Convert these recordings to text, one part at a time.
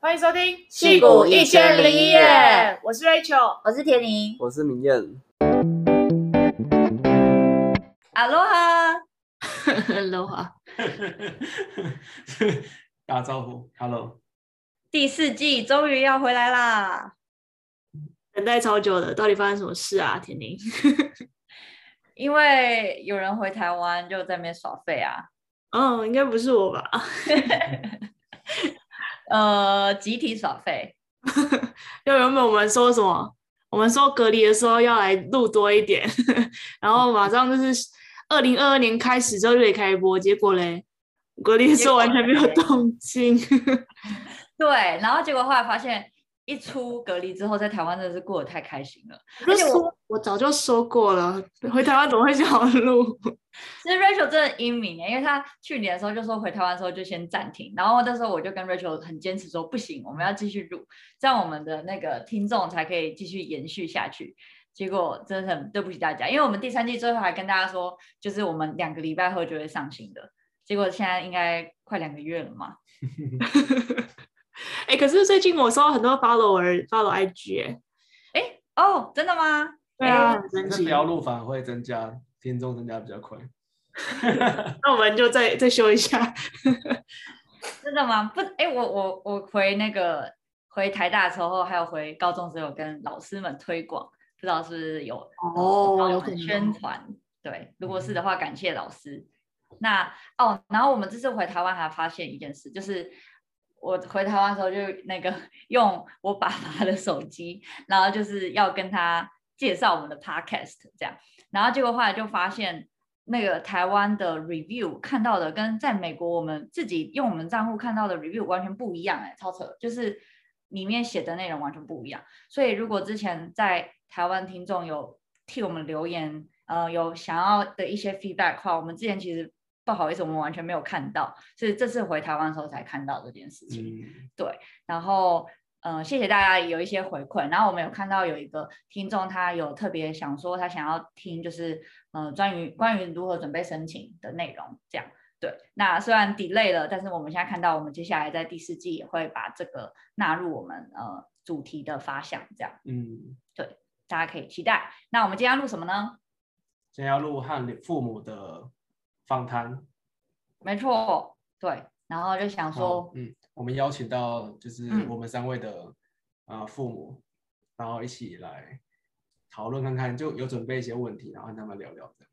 欢迎收听《戏骨一千零一夜》，我是 Rachel，我是田宁，我是明艳。阿罗哈，阿罗哈，打招呼，Hello。第四季终于要回来啦，等待超久了，到底发生什么事啊？田宁，因为有人回台湾就在那边耍废啊。嗯，应该不是我吧？呃，集体耍废，就原本我们说什么？我们说隔离的时候要来录多一点，然后马上就是二零二二年开始之后就可以开播，结果嘞，隔离的时候完全没有动静。对，然后结果后来发现。一出隔离之后，在台湾真的是过得太开心了。而且我我早就说过了，回台湾怎么会想录？其实 Rachel 真的英明，因为他去年的时候就说回台湾的时候就先暂停，然后那时候我就跟 Rachel 很坚持说不行，我们要继续录，这样我们的那个听众才可以继续延续下去。结果真的很对不起大家，因为我们第三季最后还跟大家说，就是我们两个礼拜后就会上新的，结果现在应该快两个月了嘛。哎、欸，可是最近我收到很多 follower follow IG 哎，哎、欸、哦，真的吗？对啊，欸、真是不要录反而会增加听众增加比较快。那我们就再再修一下。真的吗？不，哎、欸，我我我回那个回台大的时候，还有回高中时候有跟老师们推广，不知道是不是有哦有宣传？对，如果是的话，感谢老师。那哦，然后我们这次回台湾还发现一件事，就是。我回台湾的时候就那个 用我爸爸的手机，然后就是要跟他介绍我们的 podcast 这样，然后结果后来就发现那个台湾的 review 看到的跟在美国我们自己用我们账户看到的 review 完全不一样哎，超扯，就是里面写的内容完全不一样。所以如果之前在台湾听众有替我们留言，呃，有想要的一些 feedback 的话，我们之前其实。不好意思，我们完全没有看到，所以这次回台湾的时候才看到这件事情。嗯、对，然后嗯、呃，谢谢大家有一些回馈。然后我们有看到有一个听众，他有特别想说，他想要听就是嗯、呃，关于关于如何准备申请的内容，这样。对，那虽然 delay 了，但是我们现在看到，我们接下来在第四季也会把这个纳入我们呃主题的发想，这样。嗯，对，大家可以期待。那我们今天要录什么呢？今天要录和父母的。访谈，没错，对，然后就想说，嗯，我们邀请到就是我们三位的啊、嗯呃、父母，然后一起来讨论看看，就有准备一些问题，然后跟他们聊聊的，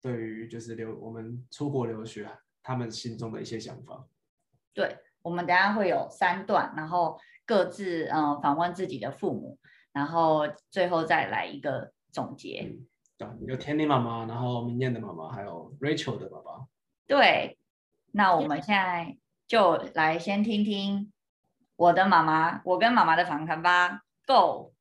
对于就是留我们出国留学，他们心中的一些想法。对，我们等下会有三段，然后各自嗯、呃、访问自己的父母，然后最后再来一个总结。嗯有天妮妈妈，然后明艳的妈妈，还有 Rachel 的爸爸。对，那我们现在就来先听听我的妈妈，我跟妈妈的访谈吧。Go。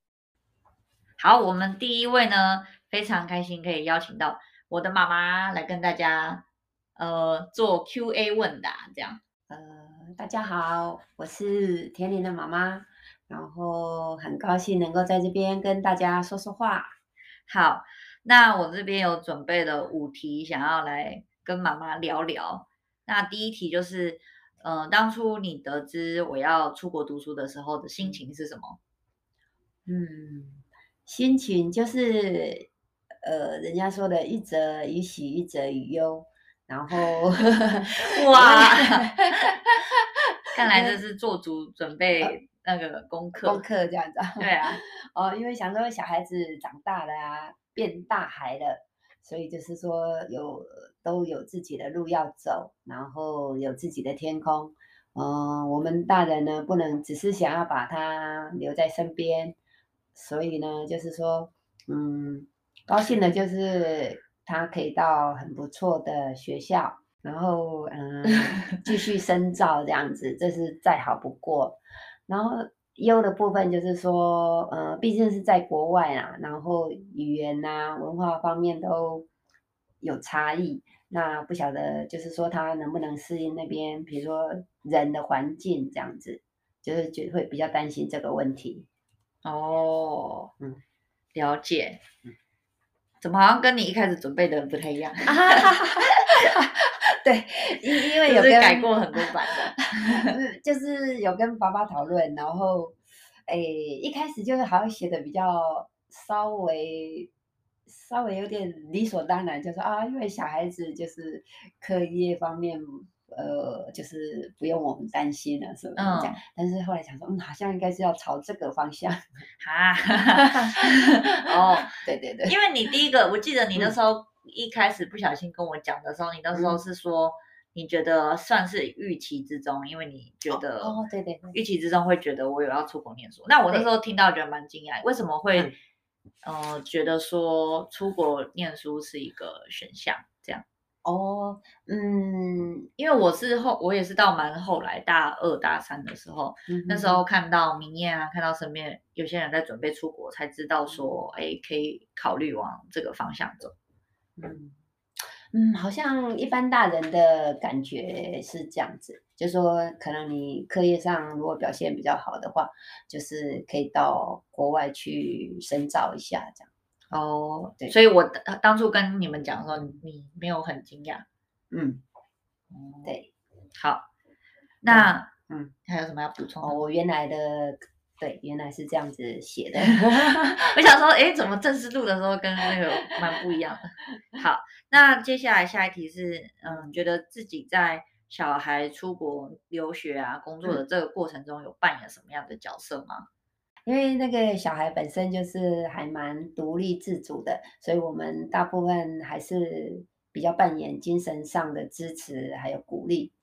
好，我们第一位呢，非常开心可以邀请到我的妈妈来跟大家呃做 Q&A 问答，这样。呃，大家好，我是田林的妈妈，然后很高兴能够在这边跟大家说说话。好。那我这边有准备了五题，想要来跟妈妈聊聊。那第一题就是，呃，当初你得知我要出国读书的时候的心情是什么？嗯，心情就是，呃，人家说的“一则以喜，一则以忧”。然后，哇，看来这是做足准备那个功课，功课这样子。对啊，哦，因为想说小孩子长大了啊。变大孩了，所以就是说有都有自己的路要走，然后有自己的天空。嗯，我们大人呢，不能只是想要把他留在身边，所以呢，就是说，嗯，高兴的就是他可以到很不错的学校，然后嗯，继续 深造这样子，这是再好不过，然后。忧的部分就是说，呃，毕竟是在国外啦，然后语言呐、啊、文化方面都有差异，那不晓得就是说他能不能适应那边，比如说人的环境这样子，就是就会比较担心这个问题。哦，嗯，了解。怎么好像跟你一开始准备的不太一样？对，因因为有跟改过很多版的，就是有跟爸爸讨论，然后诶，一开始就是好像写的比较稍微稍微有点理所当然，就说啊，因为小孩子就是课业方面。呃，就是不用我们担心了，是不是这样？嗯、但是后来想说，嗯，好像应该是要朝这个方向。哈，哦，对对对，因为你第一个，我记得你那时候一开始不小心跟我讲的时候，嗯、你那时候是说你觉得算是预期之中，因为你觉得哦，对对，预期之中会觉得我有要出国念书。那我那时候听到觉得蛮惊讶，为什么会嗯、呃、觉得说出国念书是一个选项这样？哦，嗯，因为我是后，我也是到蛮后来大二大三的时候，嗯、那时候看到明艳啊，看到身边有些人在准备出国，才知道说，哎，可以考虑往这个方向走。嗯。嗯，好像一般大人的感觉是这样子，就说可能你课业上如果表现比较好的话，就是可以到国外去深造一下这样。哦，对，所以我当初跟你们讲的时候，你没有很惊讶，嗯，对，好，那嗯，还有什么要补充？哦，我原来的对，原来是这样子写的，我想说，哎，怎么正式录的时候跟那个蛮不一样的？好，那接下来下一题是，嗯，觉得自己在小孩出国留学啊、工作的这个过程中，有扮演什么样的角色吗？因为那个小孩本身就是还蛮独立自主的，所以我们大部分还是比较扮演精神上的支持还有鼓励。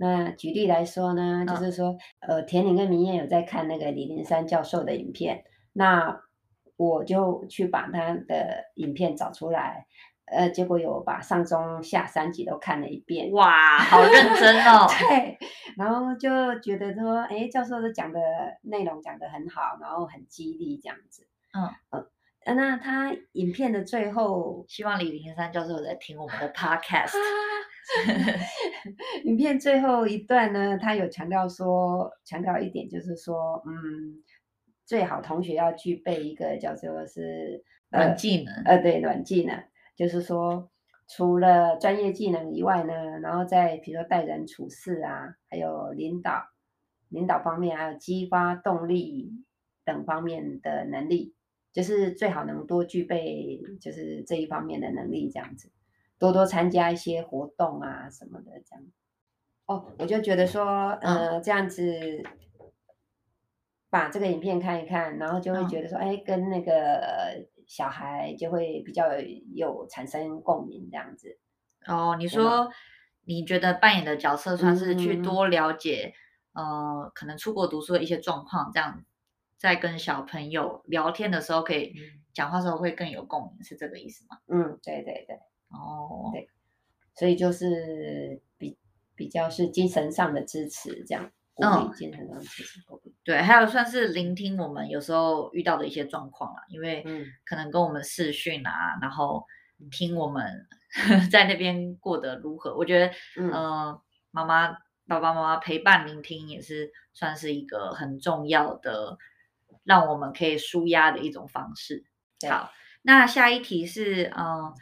那举例来说呢，就是说，呃，田玲跟明艳有在看那个李林山教授的影片，那我就去把他的影片找出来。呃，结果有把上中下三集都看了一遍，哇，好认真哦。对，然后就觉得说，哎，教授都讲的内容讲得很好，然后很激励这样子。嗯嗯，呃，那他影片的最后，希望李林山教授在听我们的 podcast。影片最后一段呢，他有强调说，强调一点就是说，嗯，最好同学要具备一个叫做是软技能，呃，对，软技能。就是说，除了专业技能以外呢，然后在比如说待人处事啊，还有领导、领导方面，还有激发动力等方面的能力，就是最好能多具备，就是这一方面的能力，这样子，多多参加一些活动啊什么的，这样。哦，我就觉得说，呃，这样子把这个影片看一看，然后就会觉得说，哎，跟那个。小孩就会比较有产生共鸣这样子。哦，你说你觉得扮演的角色算是去多了解，嗯、呃，可能出国读书的一些状况，这样在跟小朋友聊天的时候，可以讲话的时候会更有共鸣，是这个意思吗？嗯，对对对。哦，对，所以就是比比较是精神上的支持这样。嗯，对，还有算是聆听我们有时候遇到的一些状况啊，因为可能跟我们视讯啊，然后听我们 在那边过得如何。我觉得，嗯、呃，妈妈、爸爸妈妈陪伴聆听也是算是一个很重要的，让我们可以舒压的一种方式。好，那下一题是，嗯、呃，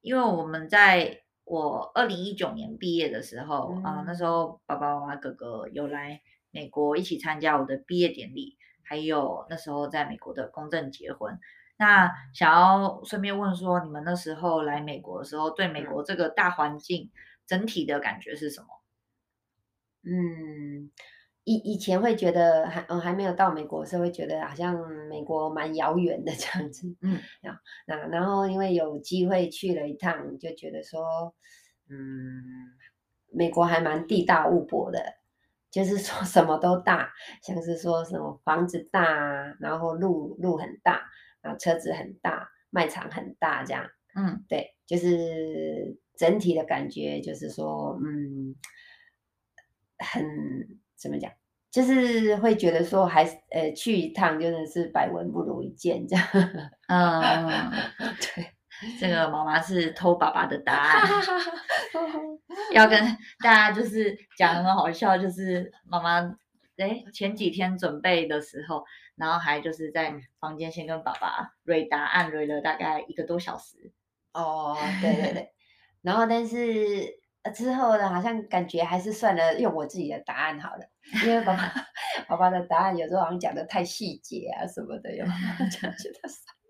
因为我们在。我二零一九年毕业的时候，啊、嗯呃，那时候爸爸妈妈哥哥有来美国一起参加我的毕业典礼，还有那时候在美国的公证结婚。那想要顺便问说，你们那时候来美国的时候，对美国这个大环境整体的感觉是什么？嗯。以以前会觉得还嗯还没有到美国的时候会觉得好像美国蛮遥远的 这样子，嗯，那然后因为有机会去了一趟，就觉得说，嗯，美国还蛮地大物博的，就是说 什么都大，像是说什么房子大，然后路路很大，然后车子很大，卖场很大这样，嗯，对，就是整体的感觉就是说，嗯，很。怎么讲？就是会觉得说还，是呃去一趟真的是百闻不如一见这样。嗯，对，这个妈妈是偷爸爸的答案，要跟大家就是讲很好笑，就是妈妈哎前几天准备的时候，然后还就是在房间先跟爸爸蕊答案，蕊了大概一个多小时。哦，对对对，然后但是。之后呢，好像感觉还是算了，用我自己的答案好了，因为爸爸 爸爸的答案有时候好像讲的太细节啊什么的，有 觉得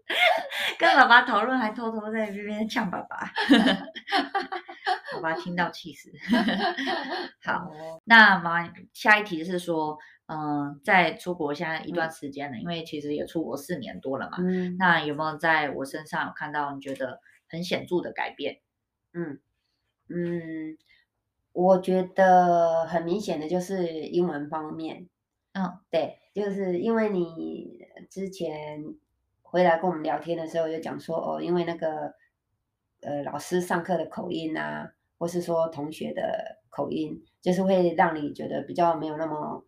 跟爸爸讨论，还偷偷在那边呛爸爸，爸爸听到气死。好，那妈，下一题是说，嗯、呃，在出国现在一段时间了，嗯、因为其实也出国四年多了嘛，嗯，那有没有在我身上有看到你觉得很显著的改变？嗯嗯，我觉得很明显的就是英文方面，嗯，对，就是因为你之前。回来跟我们聊天的时候，就讲说哦，因为那个呃老师上课的口音啊，或是说同学的口音，就是会让你觉得比较没有那么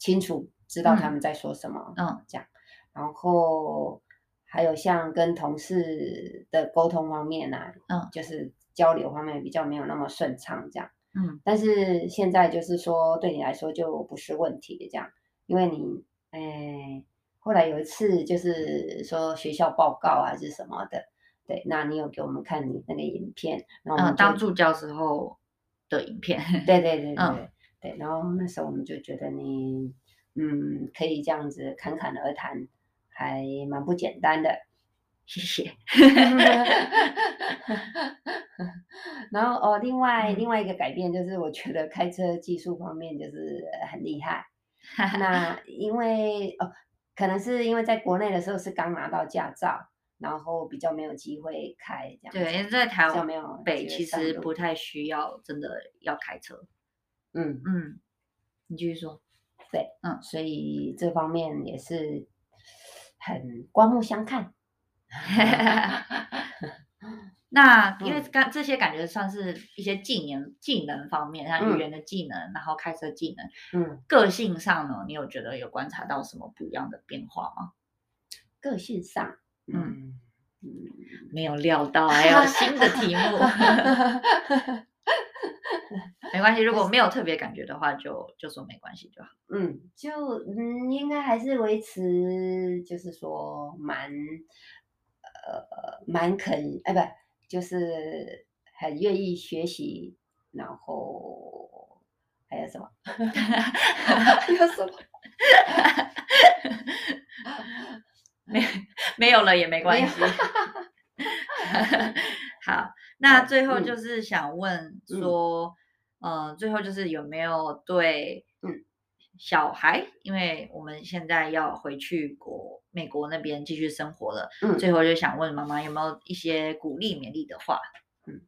清楚知道他们在说什么，嗯，这样。然后还有像跟同事的沟通方面啊，嗯，就是交流方面比较没有那么顺畅，这样。嗯，但是现在就是说对你来说就不是问题的，这样，因为你哎。后来有一次，就是说学校报告还是什么的，对，那你有给我们看你那个影片，然后嗯、当助教时候的影片，对对对对、嗯、对，然后那时候我们就觉得你，嗯，可以这样子侃侃而谈，还蛮不简单的，谢谢。然后哦，另外、嗯、另外一个改变就是，我觉得开车技术方面就是很厉害，那 因为哦。可能是因为在国内的时候是刚拿到驾照，然后比较没有机会开这样。对，因为在台湾北其实不太需要真的要开车。嗯嗯，你继续说。对，嗯，所以这方面也是很刮目相看。那因为刚这些感觉算是一些技能技能方面，像语言的技能，嗯、然后开车技能，嗯，个性上呢，你有觉得有观察到什么不一样的变化吗？个性上，嗯嗯，没有料到还有新的题目，没关系，如果没有特别感觉的话就，就就说没关系就好。嗯，就嗯，应该还是维持，就是说蛮呃蛮肯哎不。就是很愿意学习，然后还有什么？还有什么？没没有了也没关系。好，那最后就是想问说，嗯、呃，最后就是有没有对嗯小孩，因为我们现在要回去国。美国那边继续生活了，嗯，最后就想问妈妈有没有一些鼓励勉励的话？嗯，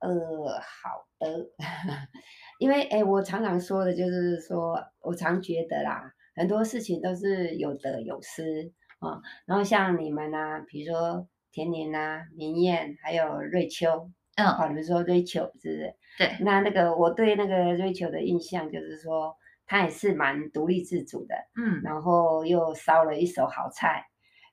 呃，好的，因为哎，我常常说的就是说，我常觉得啦，很多事情都是有得有失啊。然后像你们啊，比如说田宁啊、明艳，还有瑞秋，嗯，好，比如说瑞秋，是不是？对。那那个我对那个瑞秋的印象就是说。他也是蛮独立自主的，嗯，然后又烧了一手好菜，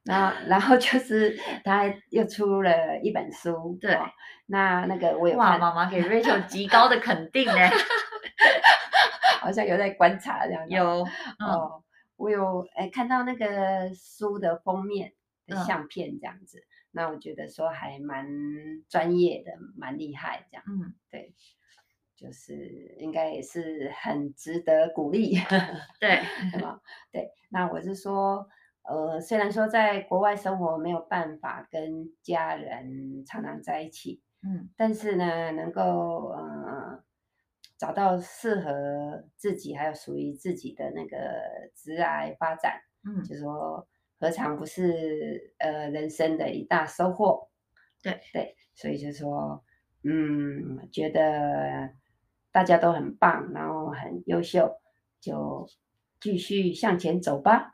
然后然后就是 他又出了一本书，对，哦、那那个我有哇，妈妈给 Rachel 极高的肯定呢，好像有在观察这样，有、嗯、哦，我有哎看到那个书的封面的相片这样子，嗯、那我觉得说还蛮专业的，蛮厉害这样，嗯，对。就是应该也是很值得鼓励，对，对那我是说，呃，虽然说在国外生活没有办法跟家人常常在一起，嗯，但是呢，能够呃找到适合自己还有属于自己的那个职涯发展，嗯，就是说何尝不是呃人生的一大收获？对对，所以就是说，嗯，觉得。大家都很棒，然后很优秀，就继续向前走吧，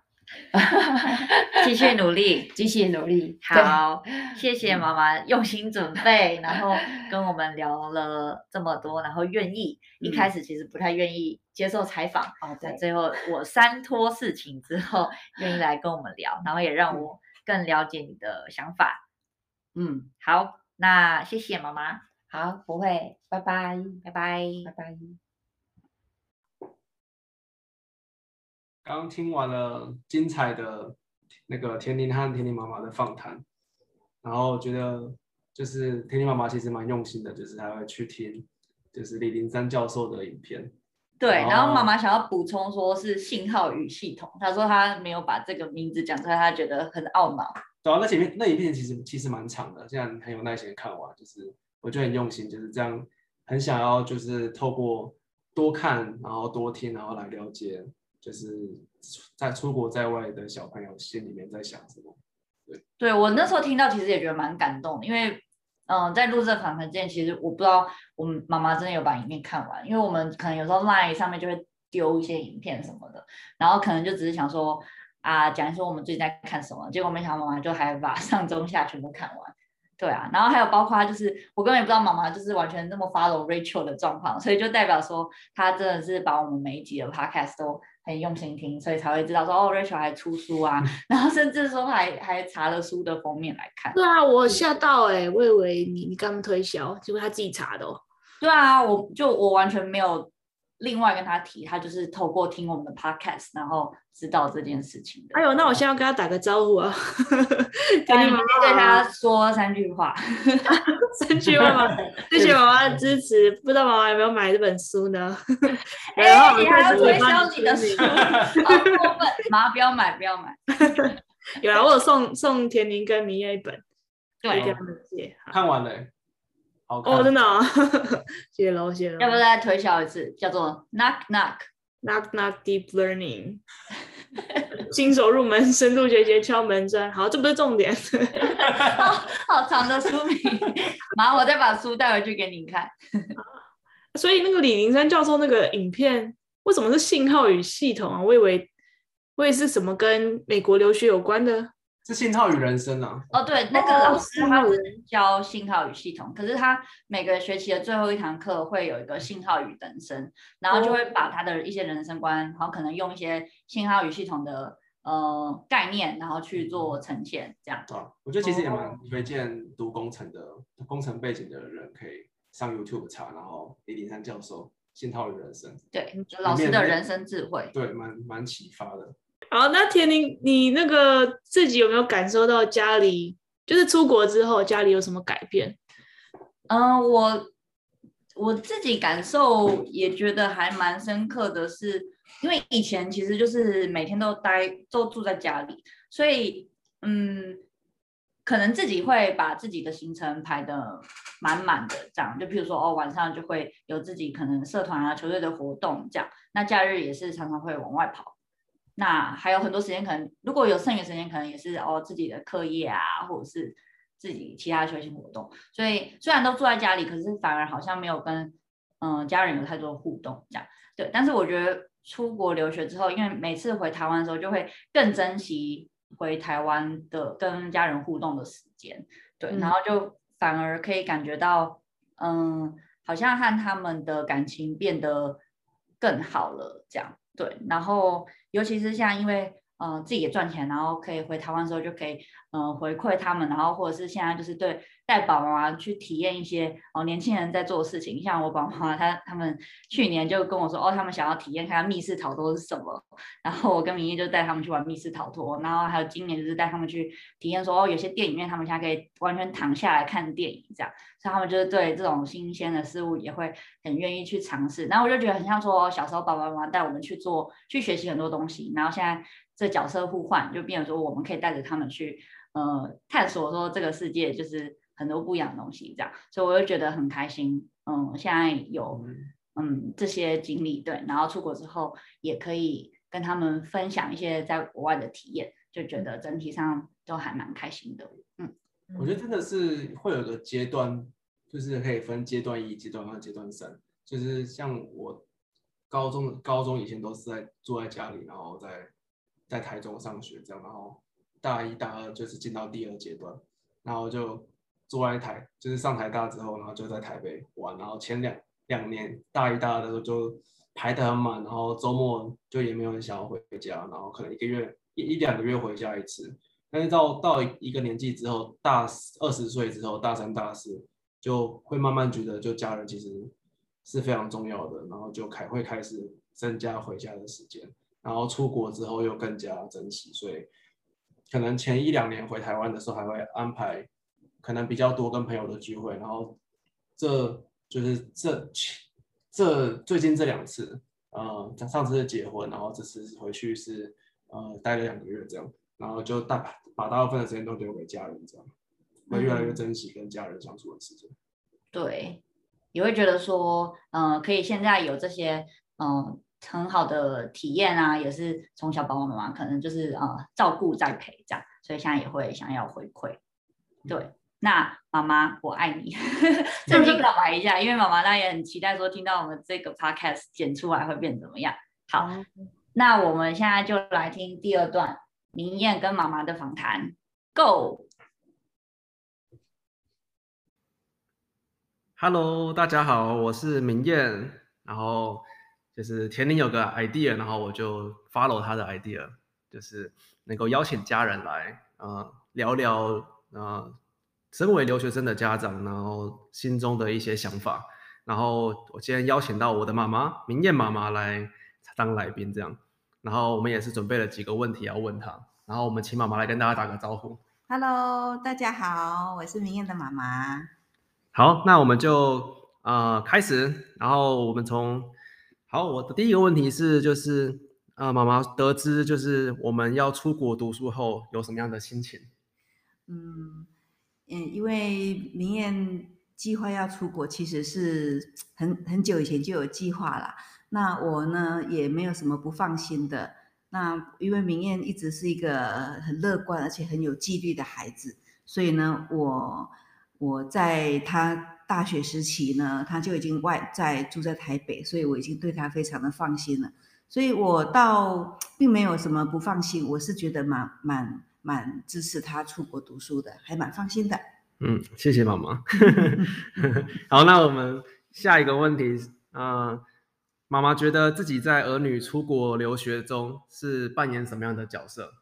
继续努力，继续努力。好，谢谢妈妈用心准备，然后跟我们聊了这么多，然后愿意、嗯、一开始其实不太愿意接受采访，哦，对，最后我三托事情之后愿意来跟我们聊，然后也让我更了解你的想法。嗯，好，那谢谢妈妈。好，不会，拜拜，拜拜，拜拜。刚听完了精彩的那个甜甜和甜甜妈妈的访谈，然后觉得就是甜甜妈妈其实蛮用心的，就是还会去听就是李林山教授的影片。对，然后妈妈想要补充说是信号与系统，她说她没有把这个名字讲出来，她觉得很懊恼。对啊，那前面那影片其实其实蛮长的，现在很有耐心看完，就是我觉得很用心，就是这样，很想要就是透过多看，然后多听，然后来了解，就是在出国在外的小朋友心里面在想什么。对，对我那时候听到其实也觉得蛮感动，因为。嗯，在录这访谈之前，其实我不知道我们妈妈真的有把影片看完，因为我们可能有时候 Line 上面就会丢一些影片什么的，然后可能就只是想说啊，讲一说我们最近在看什么，结果没想到妈妈就还把上中下全部看完。对啊，然后还有包括就是我根本也不知道妈妈就是完全那么 follow Rachel 的状况，所以就代表说她真的是把我们每一集的 podcast 都很用心听，所以才会知道说哦 Rachel 还出书啊，然后甚至说还还查了书的封面来看。对啊，我吓到哎、欸，我以为你你刚推销，结果他自己查的哦。对啊，我就我完全没有。另外跟他提，他就是透过听我们的 podcast，然后知道这件事情的。哎呦，那我现在要跟他打个招呼啊！给你妈妈对他说三句话，三句话吗？谢谢妈妈的支持。不知道妈妈有没有买这本书呢？哎、欸，你还要推销你的书？好过分！妈，不要买，不要买。有啊，我有送送田宁跟明月一本，对，给他们借。看完了。哦，真的啊，谢谢喽，谢谢。要不要再推销一次？叫做 Knock Knock Knock Knock Deep Learning，新手入门深度学习敲门砖。好，这不是重点。好，好长的书名，马上我再把书带回去给你看。所以那个李林山教授那个影片，为什么是信号与系统啊？我以为，我以为是什么跟美国留学有关的？是信号与人生啊！哦，对，那个老师他是教信号与系统，可是他每个学期的最后一堂课会有一个信号与人生，然后就会把他的一些人生观，然后可能用一些信号与系统的呃概念，然后去做呈现，这样。啊，我觉得其实也蛮推荐读工程的工程背景的人可以上 YouTube 查，然后李鼎山教授信号与人生，对，老师的人生智慧，对，蛮蛮启发的。好，那田宁，你那个自己有没有感受到家里，就是出国之后家里有什么改变？嗯、我我自己感受也觉得还蛮深刻的是，因为以前其实就是每天都待都住在家里，所以嗯，可能自己会把自己的行程排得满满的，这样就比如说哦，晚上就会有自己可能社团啊、球队的活动这样，那假日也是常常会往外跑。那还有很多时间，可能如果有剩余时间，可能也是哦自己的课业啊，或者是自己其他的休闲活动。所以虽然都住在家里，可是反而好像没有跟嗯家人有太多的互动这样。对，但是我觉得出国留学之后，因为每次回台湾的时候，就会更珍惜回台湾的跟家人互动的时间。对，然后就反而可以感觉到，嗯，好像和他们的感情变得更好了这样。对，然后。尤其是像因为嗯、自己也赚钱，然后可以回台湾的时候就可以嗯、回馈他们，然后或者是现在就是对带宝妈妈去体验一些哦、年轻人在做的事情，像我宝妈她他们去年就跟我说哦他们想要体验看看密室逃脱是什么，然后我跟明义就带他们去玩密室逃脱，然后还有今年就是带他们去体验说哦有些电影院他们现在可以完全躺下来看电影这样，所以他们就是对这种新鲜的事物也会很愿意去尝试，然后我就觉得很像说小时候爸爸妈妈带我们去做去学习很多东西，然后现在这角色互换，就变成说我们可以带着他们去，呃，探索说这个世界就是很多不一样的东西，这样，所以我就觉得很开心。嗯，现在有嗯这些经历，对，然后出国之后也可以跟他们分享一些在国外的体验，就觉得整体上都还蛮开心的。嗯，我觉得真的是会有个阶段，就是可以分阶段一、阶段二、阶段三，就是像我高中高中以前都是在住在家里，然后在。在台中上学，这样，然后大一、大二就是进到第二阶段，然后就住在台，就是上台大之后，然后就在台北玩，然后前两两年大一、大二的时候就排得很满，然后周末就也没有人想要回家，然后可能一个月一一两个月回家一次，但是到到一个年纪之后，大二十岁之后，大三、大四就会慢慢觉得，就家人其实是非常重要的，然后就开会开始增加回家的时间。然后出国之后又更加珍惜，所以可能前一两年回台湾的时候还会安排可能比较多跟朋友的聚会，然后这就是这这最近这两次，呃，上次是结婚，然后这次回去是呃待了两个月这样，然后就大把大部分的时间都留给家人这样，会越来越珍惜跟家人相处的时间。对，也会觉得说，嗯、呃，可以现在有这些，嗯、呃，很好的体验啊，也是从小爸爸妈妈可能就是呃照顾栽培这样，所以现在也会想要回馈。对，那妈妈我爱你，正经表白一下，因为妈妈那也很期待说听到我们这个 podcast 剪出来会变怎么样。好，嗯、那我们现在就来听第二段明艳跟妈妈的访谈，Go。Hello，大家好，我是明艳。然后就是田林有个 idea，然后我就 follow 他的 idea，就是能够邀请家人来，呃，聊聊，呃，身为留学生的家长，然后心中的一些想法。然后我今天邀请到我的妈妈明艳妈妈来当来宾，这样。然后我们也是准备了几个问题要问她。然后我们请妈妈来跟大家打个招呼。Hello，大家好，我是明艳的妈妈。好，那我们就呃开始，然后我们从好，我的第一个问题是，就是呃妈妈得知就是我们要出国读书后有什么样的心情？嗯嗯，因为明艳计划要出国，其实是很很久以前就有计划了。那我呢也没有什么不放心的。那因为明艳一直是一个很乐观而且很有纪律的孩子，所以呢我。我在他大学时期呢，他就已经外在住在台北，所以我已经对他非常的放心了。所以我倒并没有什么不放心，我是觉得蛮蛮蛮支持他出国读书的，还蛮放心的。嗯，谢谢妈妈。好，那我们下一个问题，嗯，妈妈觉得自己在儿女出国留学中是扮演什么样的角色？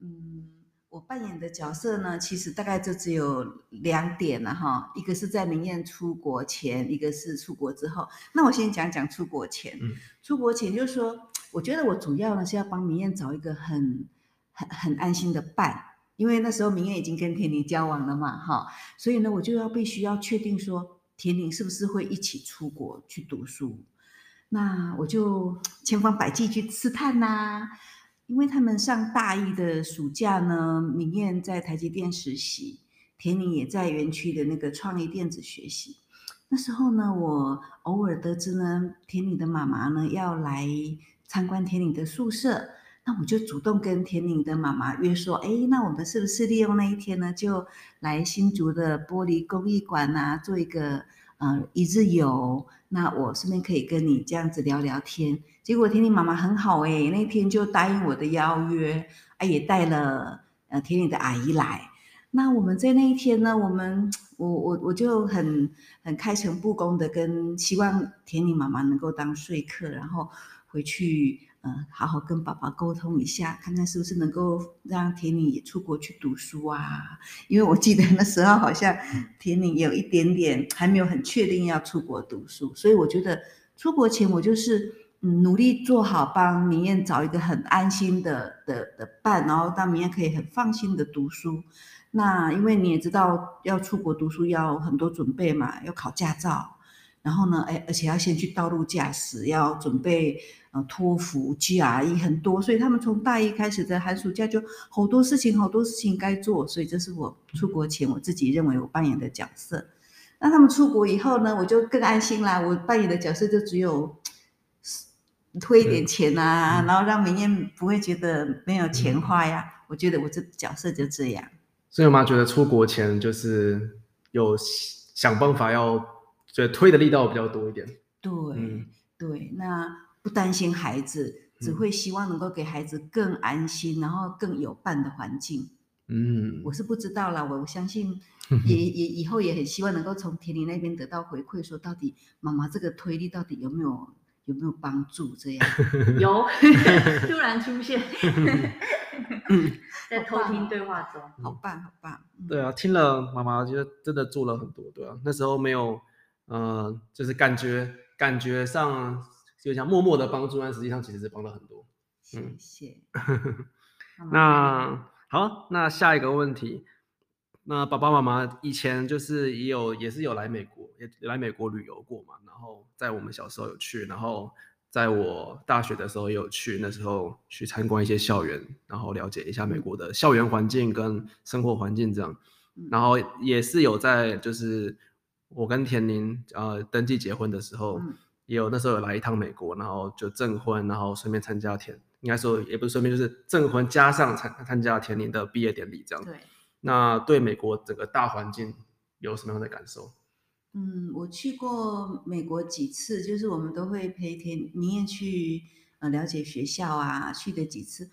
嗯。我扮演的角色呢，其实大概就只有两点了哈，一个是在明艳出国前，一个是出国之后。那我先讲讲出国前。嗯，出国前就是说，我觉得我主要呢是要帮明艳找一个很很很安心的伴，因为那时候明艳已经跟田宁交往了嘛，哈，所以呢，我就要必须要确定说，田宁是不是会一起出国去读书。那我就千方百计去试探呐、啊。因为他们上大一的暑假呢，明艳在台积电实习，恬箖也在园区的那个创意电子学习。那时候呢，我偶尔得知呢，恬箖的妈妈呢要来参观恬箖的宿舍，那我就主动跟恬箖的妈妈约说，哎，那我们是不是利用那一天呢，就来新竹的玻璃工艺馆啊，做一个呃一日游？那我顺便可以跟你这样子聊聊天。结果恬箖妈妈很好哎、那天就答应我的邀约，啊也带了呃恬箖的阿姨来。那我们在那一天呢，我们我我我就很很开诚布公的跟希望恬箖妈妈能够当说客，然后回去、呃、好好跟爸爸沟通一下，看看是不是能够让田宁也出国去读书啊。因为我记得那时候好像田宁有一点点还没有很确定要出国读书，所以我觉得出国前我就是。嗯，努力做好，帮明艳找一个很安心的的的伴，然后让明艳可以很放心的读书。那因为你也知道，要出国读书要很多准备嘛，要考驾照，然后呢，哎，而且要先去道路驾驶，要准备呃托福、GRE 很多，所以他们从大一开始的寒暑假就好多事情，好多事情该做，所以这是我出国前我自己认为我扮演的角色。那他们出国以后呢，我就更安心啦，我扮演的角色就只有。推一点钱啊，嗯、然后让明艳不会觉得没有钱花呀。嗯、我觉得我这角色就这样。所以我妈觉得出国前就是有想办法要，觉得推的力道比较多一点。对、嗯、对，那不担心孩子，只会希望能够给孩子更安心，嗯、然后更有伴的环境。嗯，我是不知道啦，我我相信 也也以后也很希望能够从田里那边得到回馈，说到底妈妈这个推力到底有没有？有没有帮助？这样 有，突然出现，在偷听对话中，好棒，好棒。对啊，听了妈妈觉得真的做了很多，对啊，那时候没有，嗯、呃，就是感觉感觉上就像默默的帮助，但实际上其实是帮了很多。谢谢。那好，那下一个问题，那爸爸妈妈以前就是也有也是有来美国，也来美国旅游过嘛。然后在我们小时候有去，然后在我大学的时候也有去，那时候去参观一些校园，然后了解一下美国的校园环境跟生活环境这样。然后也是有在就是我跟田宁呃登记结婚的时候，也有那时候有来一趟美国，然后就证婚，然后顺便参加田，应该说也不是顺便，就是证婚加上参参加田宁的毕业典礼这样。对。那对美国整个大环境有什么样的感受？嗯，我去过美国几次，就是我们都会陪田明艳去呃了解学校啊，去的几次。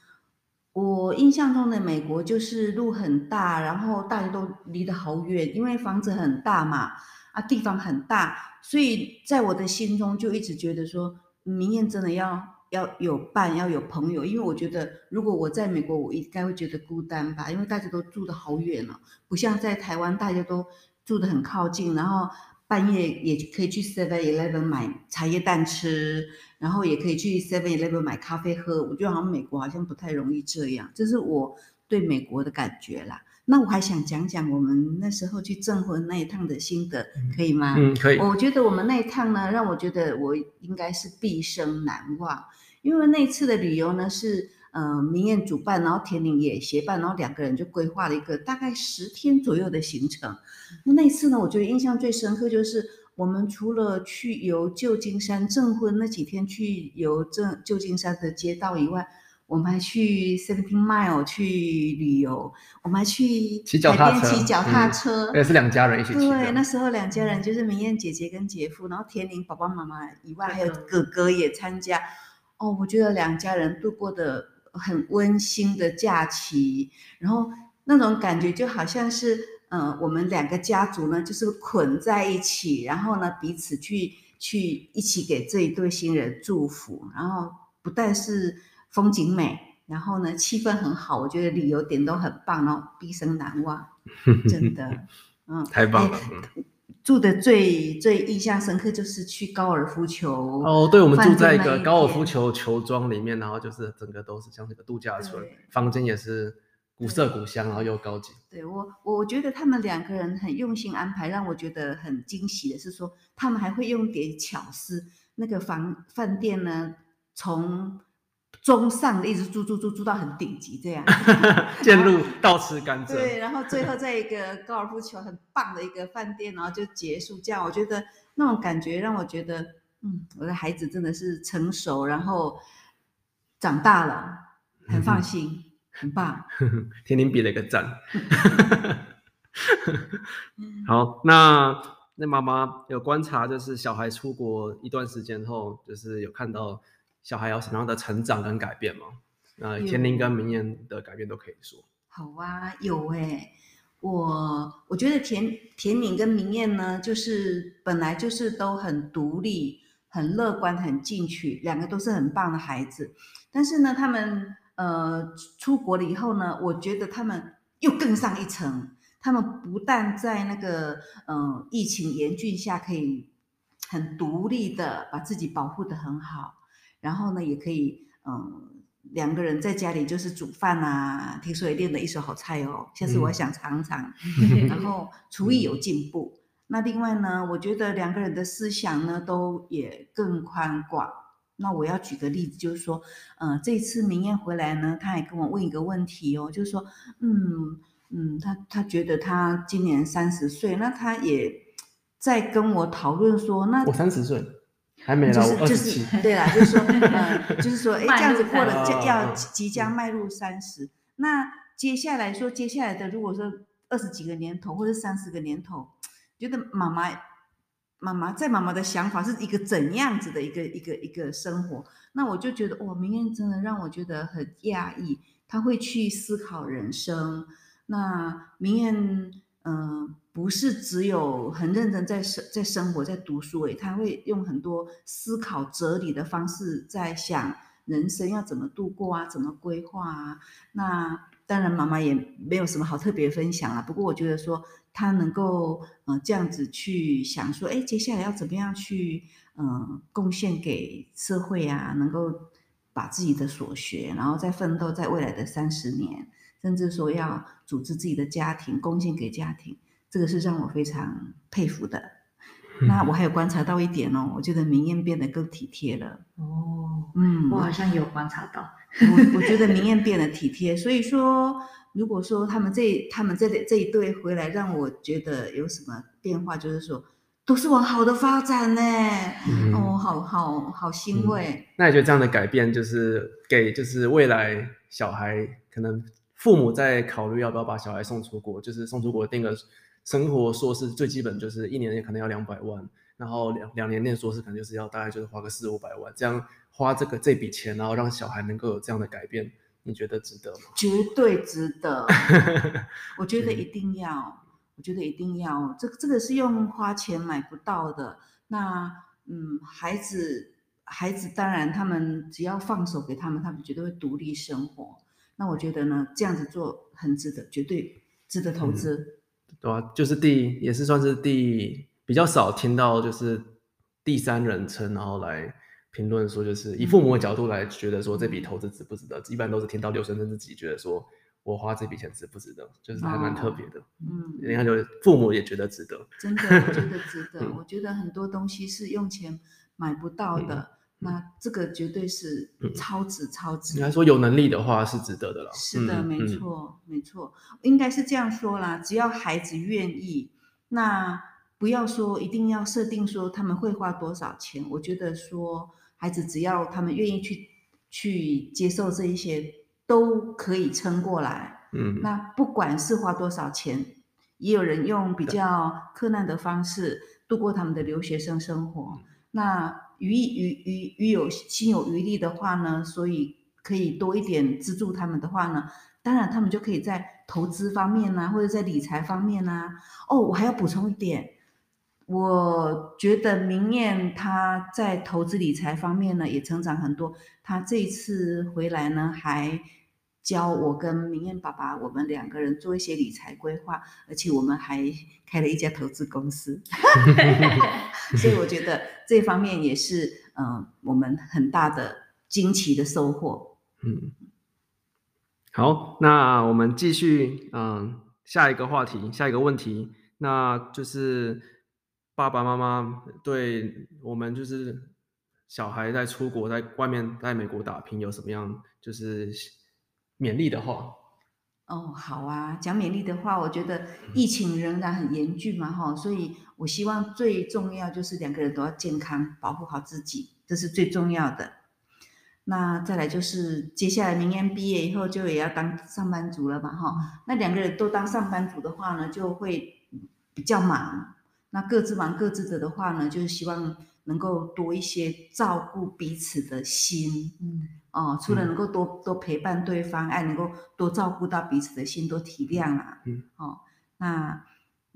我印象中的美国就是路很大，然后大家都离得好远，因为房子很大嘛，啊地方很大，所以在我的心中就一直觉得说，明年真的要。要有伴，要有朋友，因为我觉得如果我在美国，我应该会觉得孤单吧，因为大家都住得好远了，不像在台湾，大家都住得很靠近，然后半夜也可以去 Seven Eleven 买茶叶蛋吃，然后也可以去 Seven Eleven 买咖啡喝。我觉得好像美国好像不太容易这样，这是我对美国的感觉啦。那我还想讲讲我们那时候去证婚那一趟的心得，可以吗？嗯，可以。我觉得我们那一趟呢，让我觉得我应该是毕生难忘，因为那次的旅游呢是，呃，明艳主办，然后田宁也协办，然后两个人就规划了一个大概十天左右的行程。那那次呢，我觉得印象最深刻就是我们除了去游旧金山证婚那几天去游证旧金山的街道以外，我们还去 Seventeen Mile 去旅游，我们还去海边骑脚踏车，也是两家人一起去。对，那时候两家人就是明艳姐姐跟姐夫，然后田玲爸爸妈妈以外，还有哥哥也参加。哦，我觉得两家人度过的很温馨的假期，然后那种感觉就好像是，嗯、呃，我们两个家族呢就是捆在一起，然后呢彼此去去一起给这一对新人祝福，然后不但是。风景美，然后呢，气氛很好，我觉得旅游点都很棒，然后毕生难忘，真的，嗯，太棒了。住的最最印象深刻就是去高尔夫球哦，对，我们住在一个高尔夫球球庄里面，然后就是整个都是像这个度假村，房间也是古色古香，然后又高级。对我，我觉得他们两个人很用心安排，让我觉得很惊喜的是说，他们还会用点巧思，那个房饭店呢，从中上的一直住住住住到很顶级这样，渐入倒吃甘蔗。对，然后最后在一个高尔夫球很棒的一个饭店，然后就结束。这样我觉得那种感觉让我觉得，嗯，我的孩子真的是成熟，然后长大了，很放心，嗯、很棒。天天比了一个赞。好，那那妈妈有观察，就是小孩出国一段时间后，就是有看到。小孩有什么样的成长跟改变吗？那田宁跟明艳的改变都可以说。好啊，有哎、欸，我我觉得田田宁跟明艳呢，就是本来就是都很独立、很乐观、很进取，两个都是很棒的孩子。但是呢，他们呃出国了以后呢，我觉得他们又更上一层。他们不但在那个嗯、呃、疫情严峻下，可以很独立的把自己保护的很好。然后呢，也可以，嗯，两个人在家里就是煮饭啊。听说也练了一手好菜哦，下次我想尝尝。嗯、然后厨艺有进步。嗯、那另外呢，我觉得两个人的思想呢都也更宽广。那我要举个例子，就是说，嗯，这次明艳回来呢，她还跟我问一个问题哦，就是说，嗯嗯，她她觉得她今年三十岁，那她也在跟我讨论说，那我三十岁。还没就是就是对啦，就是说，呃，就是说，哎，这样子过了就要即将迈入三十，那接下来说，接下来的如果说二十几个年头或者三十个年头，觉得妈妈妈妈在妈妈的想法是一个怎样子的一个一个一个生活，那我就觉得哇，明艳真的让我觉得很讶异，他会去思考人生，那明艳。嗯、不是只有很认真在生在生活在读书诶，他会用很多思考哲理的方式在想人生要怎么度过啊，怎么规划啊。那当然妈妈也没有什么好特别分享啊。不过我觉得说他能够呃这样子去想说，哎，接下来要怎么样去嗯、贡献给社会啊，能够把自己的所学，然后再奋斗在未来的三十年。甚至说要组织自己的家庭，贡献给家庭，这个是让我非常佩服的。嗯、那我还有观察到一点哦，我觉得明艳变得更体贴了。哦，嗯，我好像有观察到。我我觉得明艳变得体贴，所以说，如果说他们这他们这这一对回来，让我觉得有什么变化，就是说。都是往好的发展呢，嗯、哦，好好好欣慰、嗯。那你觉得这样的改变，就是给就是未来小孩，可能父母在考虑要不要把小孩送出国，就是送出国定个生活硕士，最基本就是一年也可能要两百万，然后两两年念硕士可能就是要大概就是花个四五百万，这样花这个这笔钱，然后让小孩能够有这样的改变，你觉得值得吗？绝对值得，我觉得一定要。我觉得一定要，这个这个是用花钱买不到的。那嗯，孩子孩子当然他们只要放手给他们，他们绝对会独立生活。那我觉得呢，这样子做很值得，绝对值得投资。嗯、对啊，就是第也是算是第比较少听到就是第三人称，然后来评论说，就是以父母的角度来觉得说这笔投资值不值得。嗯、一般都是听到留学生自己觉得说。我花这笔钱值不值得？就是还蛮特别的。哦、嗯，你看，就父母也觉得值得。真的，我觉得值得。我觉得很多东西是用钱买不到的，嗯、那这个绝对是超值、嗯、超值。应该说有能力的话是值得的了。是的，没错，没错，应该是这样说啦。只要孩子愿意，那不要说一定要设定说他们会花多少钱。我觉得说孩子只要他们愿意去去接受这一些。都可以撑过来，嗯，那不管是花多少钱，也有人用比较困难的方式度过他们的留学生生活。那余余余余有心有余力的话呢，所以可以多一点资助他们的话呢，当然他们就可以在投资方面呢、啊，或者在理财方面呢、啊。哦，我还要补充一点，我觉得明艳她在投资理财方面呢也成长很多。她这一次回来呢还。教我跟明艳爸爸，我们两个人做一些理财规划，而且我们还开了一家投资公司，所以我觉得这方面也是嗯、我们很大的惊奇的收获。嗯，好，那我们继续嗯、下一个话题，下一个问题，那就是爸爸妈妈对我们就是小孩在出国，在外面在美国打拼有什么样就是。勉励的话，哦，好啊，讲勉励的话，我觉得疫情仍然很严峻嘛，哈、嗯，所以我希望最重要就是两个人都要健康，保护好自己，这是最重要的。那再来就是接下来明年毕业以后就也要当上班族了嘛，哈，那两个人都当上班族的话呢，就会比较忙，那各自忙各自的的话呢，就是希望能够多一些照顾彼此的心，嗯。哦，除了能够多、嗯、多陪伴对方，爱能够多照顾到彼此的心，多体谅啊。嗯，哦，那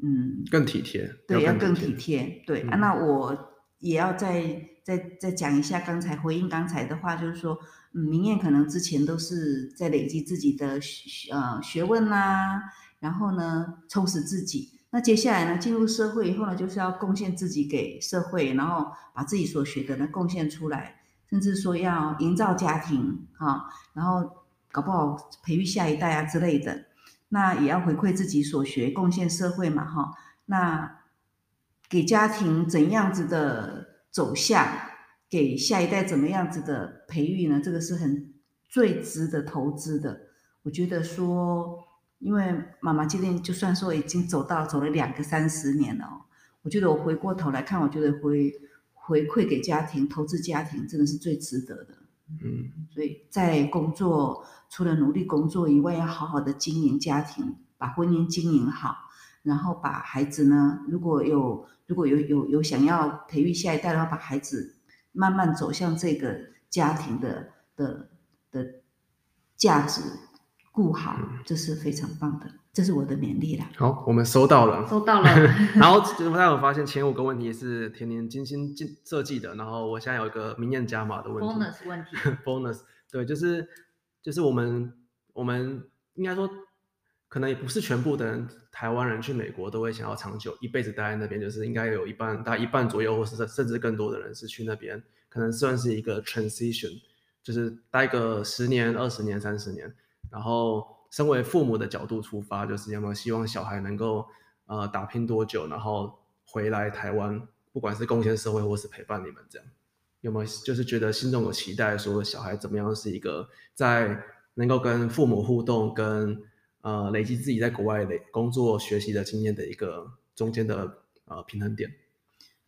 嗯，更体贴，对，要更体贴。对、嗯、啊，那我也要再再再讲一下刚才回应刚才的话，就是说，嗯，明艳可能之前都是在累积自己的学呃学问呐、啊，然后呢充实自己。那接下来呢，进入社会以后呢，就是要贡献自己给社会，然后把自己所学的呢贡献出来。甚至说要营造家庭啊，然后搞不好培育下一代啊之类的，那也要回馈自己所学，贡献社会嘛哈。那给家庭怎样子的走向，给下一代怎么样子的培育呢？这个是很最值得投资的。我觉得说，因为妈妈今天就算说已经走到走了两个三十年了哦，我觉得我回过头来看，我觉得回。回馈给家庭，投资家庭，真的是最值得的。嗯，所以在工作，除了努力工作以外，要好好的经营家庭，把婚姻经营好，然后把孩子呢，如果有如果有有有想要培育下一代的话，把孩子慢慢走向这个家庭的的的价值顾好，这是非常棒的。这是我的勉励啦。好，我们收到了，收到了。然后大家有发现前五个问题是甜甜精心设计的，然后我现在有一个明艳加码的问题。bonus 问题。bonus 对，就是就是我们我们应该说，可能也不是全部的人，台湾人去美国都会想要长久一辈子待在那边，就是应该有一半大概一半左右，或是甚至更多的人是去那边，可能算是一个 transition，就是待个十年、二十年、三十年，然后。身为父母的角度出发，就是有没有希望小孩能够呃打拼多久，然后回来台湾，不管是贡献社会或是陪伴你们这样，有没有就是觉得心中有期待，说小孩怎么样是一个在能够跟父母互动，跟呃累积自己在国外累工作学习的经验的一个中间的呃平衡点。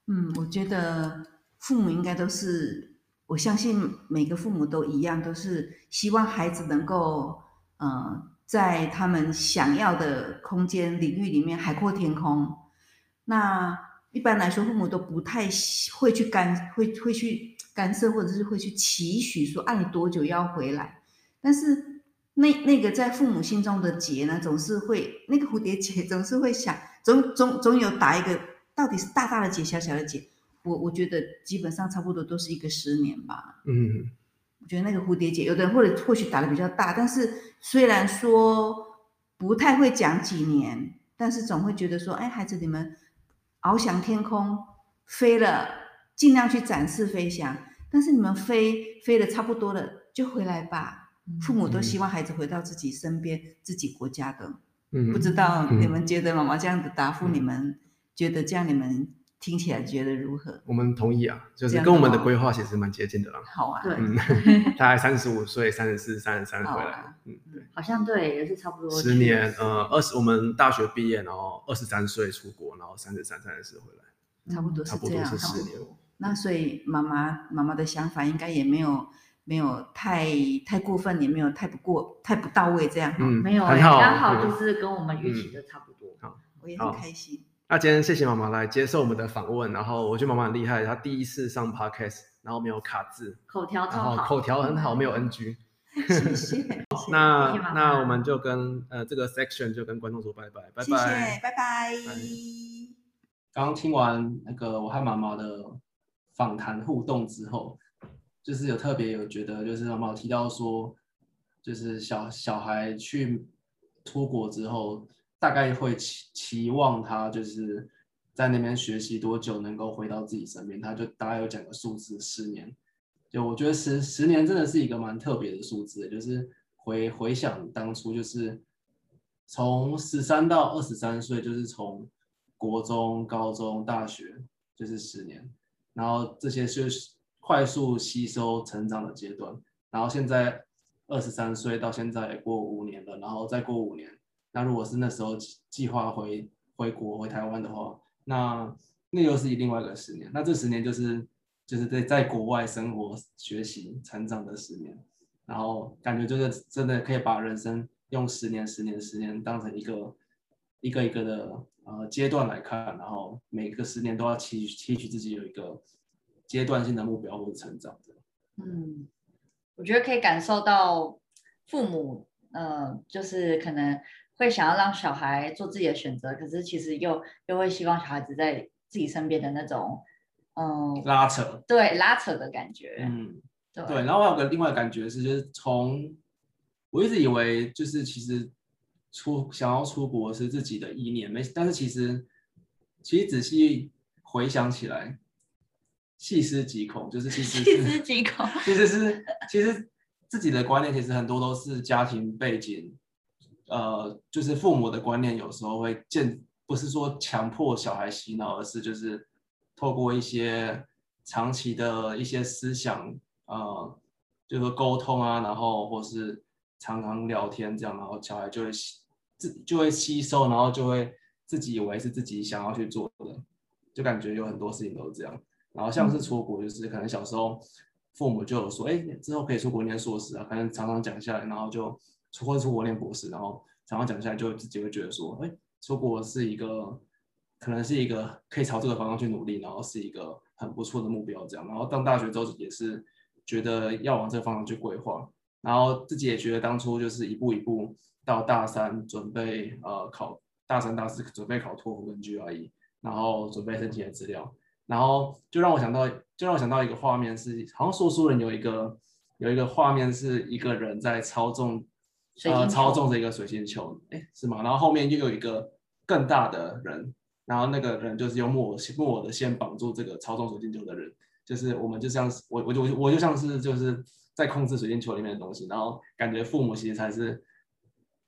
嗯，我觉得父母应该都是。我相信每个父母都一样，都是希望孩子能够，呃，在他们想要的空间领域里面海阔天空。那一般来说，父母都不太会去干，会会去干涉，或者是会去期许说，啊，你多久要回来？但是那那个在父母心中的结呢，总是会那个蝴蝶结总是会想，总总总有打一个，到底是大大的结，小小的结。我我觉得基本上差不多都是一个十年吧。嗯，我觉得那个蝴蝶结，有的人或者或许打的比较大，但是虽然说不太会讲几年，但是总会觉得说，哎，孩子你们翱翔天空飞了，尽量去展示飞翔。但是你们飞飞的差不多了，就回来吧。父母都希望孩子回到自己身边、嗯、自己国家的。嗯，不知道你们觉得妈妈这样子答复，你们觉得这样你们？听起来觉得如何？我们同意啊，就是跟我们的规划其实蛮接近的啦。好啊，对，大概三十五岁、三十四、三十三回来，嗯，对，好像对，也是差不多十年。呃，二十，我们大学毕业，然后二十三岁出国，然后三十三、三十四回来，差不多是这样，差不多是十年。那所以妈妈妈妈的想法应该也没有没有太太过分，也没有太不过太不到位这样。嗯，没有，刚好就是跟我们预期的差不多。好，我也很开心。那今天谢谢妈妈来接受我们的访问，然后我觉得妈妈很厉害，她第一次上 podcast，然后没有卡字，口条超好，口条很好，没有 NG。谢谢。那那我们就跟呃这个 section 就跟观众说拜拜，拜拜，谢谢，拜拜。刚刚听完那个我和妈妈的访谈互动之后，就是有特别有觉得，就是妈妈提到说，就是小小孩去出国之后。大概会期期望他就是在那边学习多久能够回到自己身边，他就大概有讲个数字十年。就我觉得十十年真的是一个蛮特别的数字，就是回回想当初就是从十三到二十三岁，就是从国中、高中、大学就是十年，然后这些就是快速吸收成长的阶段，然后现在二十三岁到现在过五年了，然后再过五年。那如果是那时候计划回回国回台湾的话，那那又是另外一个十年。那这十年就是就是在在国外生活、学习、成长的十年。然后感觉就是真的可以把人生用十年、十年、十年当成一个一个一个的呃阶段来看，然后每个十年都要期期许自己有一个阶段性的目标或者成长的。嗯，我觉得可以感受到父母呃，就是可能。会想要让小孩做自己的选择，可是其实又又会希望小孩子在自己身边的那种，嗯，拉扯，对，拉扯的感觉，嗯，对。对，然后我有个另外的感觉是，就是从我一直以为就是其实出想要出国是自己的意念，没，但是其实其实仔细回想起来，细思极恐，就是其实细思极恐，其实是其实自己的观念，其实很多都是家庭背景。呃，就是父母的观念有时候会见，不是说强迫小孩洗脑，而是就是透过一些长期的一些思想，呃，就是沟通啊，然后或是常常聊天这样，然后小孩就会吸，自就会吸收，然后就会自己以为是自己想要去做的，就感觉有很多事情都是这样。然后像是出国，就是可能小时候父母就有说，哎，之后可以出国念硕士啊，可能常常讲下来，然后就。出或出国念博士，然后常常讲下来，就自己会觉得说，哎，出国是一个，可能是一个可以朝这个方向去努力，然后是一个很不错的目标这样。然后到大学之后也是觉得要往这个方向去规划，然后自己也觉得当初就是一步一步到大三准备呃考大三大四准备考托福跟 GRE，然后准备申请的资料，然后就让我想到，就让我想到一个画面是，好像说书人有一个有一个画面是一个人在操纵。呃，操纵着一个水晶球，哎，是吗？然后后面又有一个更大的人，然后那个人就是用木偶木偶的线绑住这个操纵水晶球的人，就是我们就像是我我就我就像是就是在控制水晶球里面的东西，然后感觉父母其实才是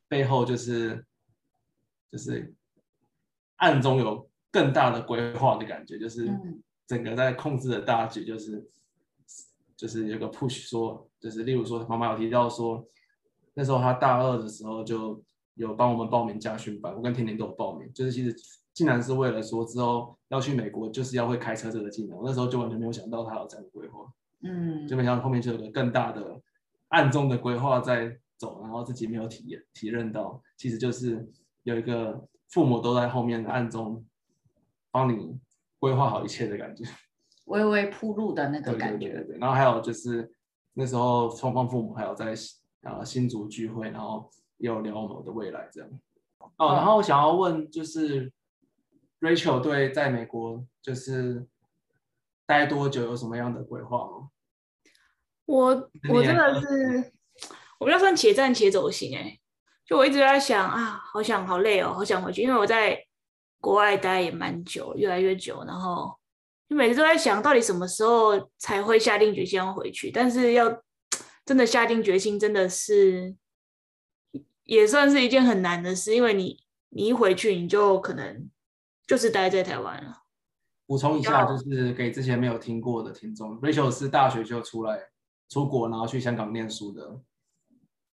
背后就是就是暗中有更大的规划的感觉，就是整个在控制的大局，就是就是有个 push 说，就是例如说妈妈有提到说，那时候他大二的时候就有帮我们报名家训班，我跟甜甜都有报名，就是其实竟然是为了说之后要去美国，就是要会开车这个技能，我那时候就完全没有想到他有这样的规划，嗯，就没想到后面就有个更大的暗中的规划在走，然后自己没有体验体认到，其实就是有一个父母都在后面暗中帮你规划好一切的感觉，微微铺路的那个感觉。对对对对，然后还有就是那时候双方父母还有在啊新竹聚会，然后也有聊我们的未来这样。哦，然后我想要问就是 Rachel 对在美国就是待多久有什么样的规划吗？我我真的是。我比较算且战且走型哎，就我一直在想啊，好想好累哦，好想回去，因为我在国外待也蛮久，越来越久，然后就每次都在想到底什么时候才会下定决心要回去，但是要真的下定决心，真的是也算是一件很难的事，因为你你一回去，你就可能就是待在台湾了。补充一下，就是给之前没有听过的听众，Rachel 是大学就出来出国，然后去香港念书的。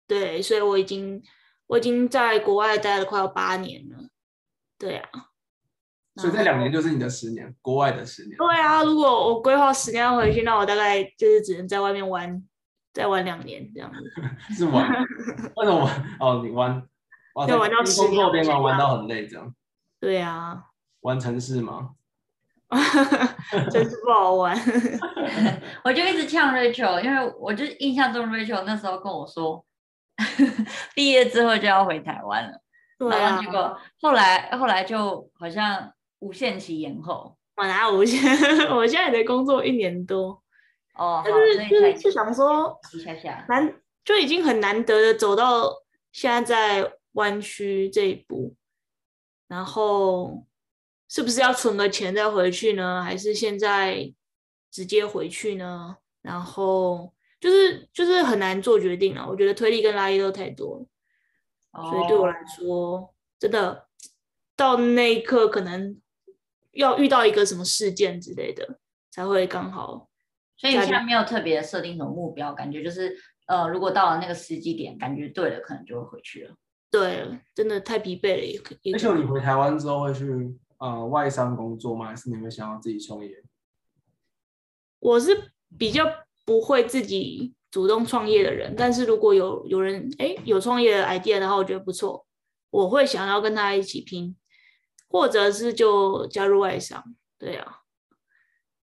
对，所以我已经我已经在国外待了快要八年了。对啊，所以这两年就是你的十年，国外的十年。对啊，如果我规划十年要回去，那我大概就是只能在外面玩，再玩两年这样子。是玩？为什么玩？哦，你玩，要玩到工作，边玩玩到很累这样。对啊。玩城市吗？真是不好玩。我就一直呛 Rachel，因为我就印象中 Rachel 那时候跟我说。毕业之后就要回台湾了，对啊，然后结果后来后来就好像无限期延后。我哪有无限？我现在的工作一年多哦，就是就是就想说，下下难就已经很难得的走到现在在湾区这一步，然后是不是要存个钱再回去呢？还是现在直接回去呢？然后。就是就是很难做决定了，我觉得推力跟拉力都太多了，oh. 所以对我来说，真的到那一刻可能要遇到一个什么事件之类的，才会刚好。所以你现在没有特别设定什么目标，感觉就是呃，如果到了那个时机点，感觉对了，可能就会回去了。对，真的太疲惫了，也可以。而且你回台湾之后会去呃外商工作吗？还是你们想要自己创业？我是比较。不会自己主动创业的人，但是如果有有人哎有创业的 idea 的话，我觉得不错，我会想要跟他一起拼，或者是就加入外商。对啊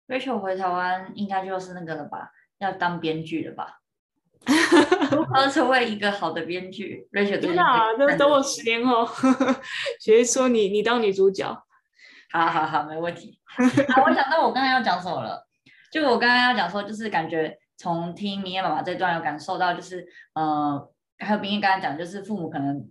，Rachel 回台湾应该就是那个了吧？要当编剧了吧？如何成为一个好的编剧？Rachel 真的啊，那等我十年后，谁说你你当女主角？好好好，没问题。好，我想到我刚才要讲什么了。就我刚刚要讲说，就是感觉从听明艳妈妈这段有感受到，就是呃，还有明艳刚才讲，就是父母可能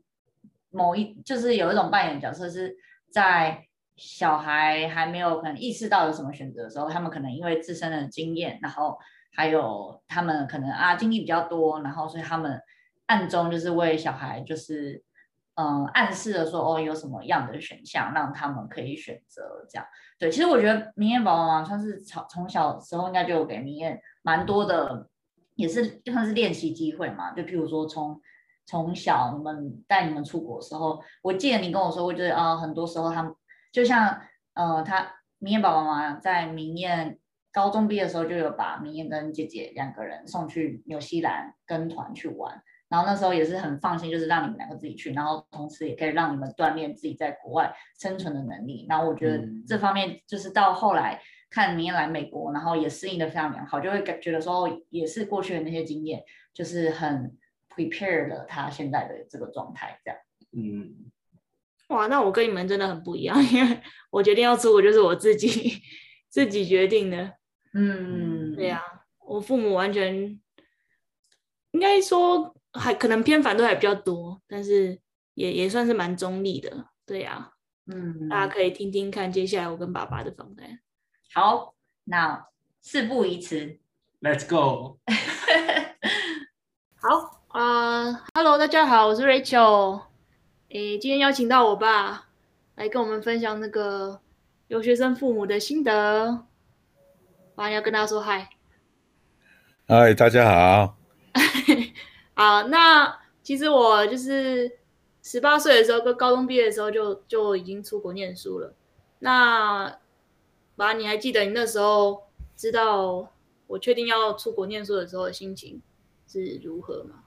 某一就是有一种扮演角色，是在小孩还没有可能意识到有什么选择的时候，他们可能因为自身的经验，然后还有他们可能啊经历比较多，然后所以他们暗中就是为小孩就是。嗯，暗示的说哦，有什么样的选项让他们可以选择这样？对，其实我觉得明艳爸爸妈妈算是从从小时候应该就有给明艳蛮多的，也是就算是练习机会嘛。就譬如说从从小你们带你们出国的时候，我记得你跟我说过，就是啊，很多时候他们就像呃，他明艳爸爸妈妈在明艳高中毕业的时候就有把明艳跟姐姐两个人送去纽西兰跟团去玩。然后那时候也是很放心，就是让你们两个自己去，然后同时也可以让你们锻炼自己在国外生存的能力。然后我觉得这方面就是到后来看明艳来美国，然后也适应的非常良好，就会感觉得说也是过去的那些经验，就是很 prepared 了他现在的这个状态这样。嗯，哇，那我跟你们真的很不一样，因为我决定要出国就是我自己自己决定的。嗯，对呀，我父母完全应该说。还可能偏反对还比较多，但是也也算是蛮中立的，对呀、啊，嗯，大家可以听听看接下来我跟爸爸的访谈。好，那事不宜迟，Let's go。好，啊、uh,，Hello，大家好，我是 Rachel。诶，今天邀请到我爸来跟我们分享那个留学生父母的心得。爸要跟大家说嗨。嗨，大家好。好，那其实我就是十八岁的时候，跟高中毕业的时候就就已经出国念书了。那爸，你还记得你那时候知道我确定要出国念书的时候的心情是如何吗？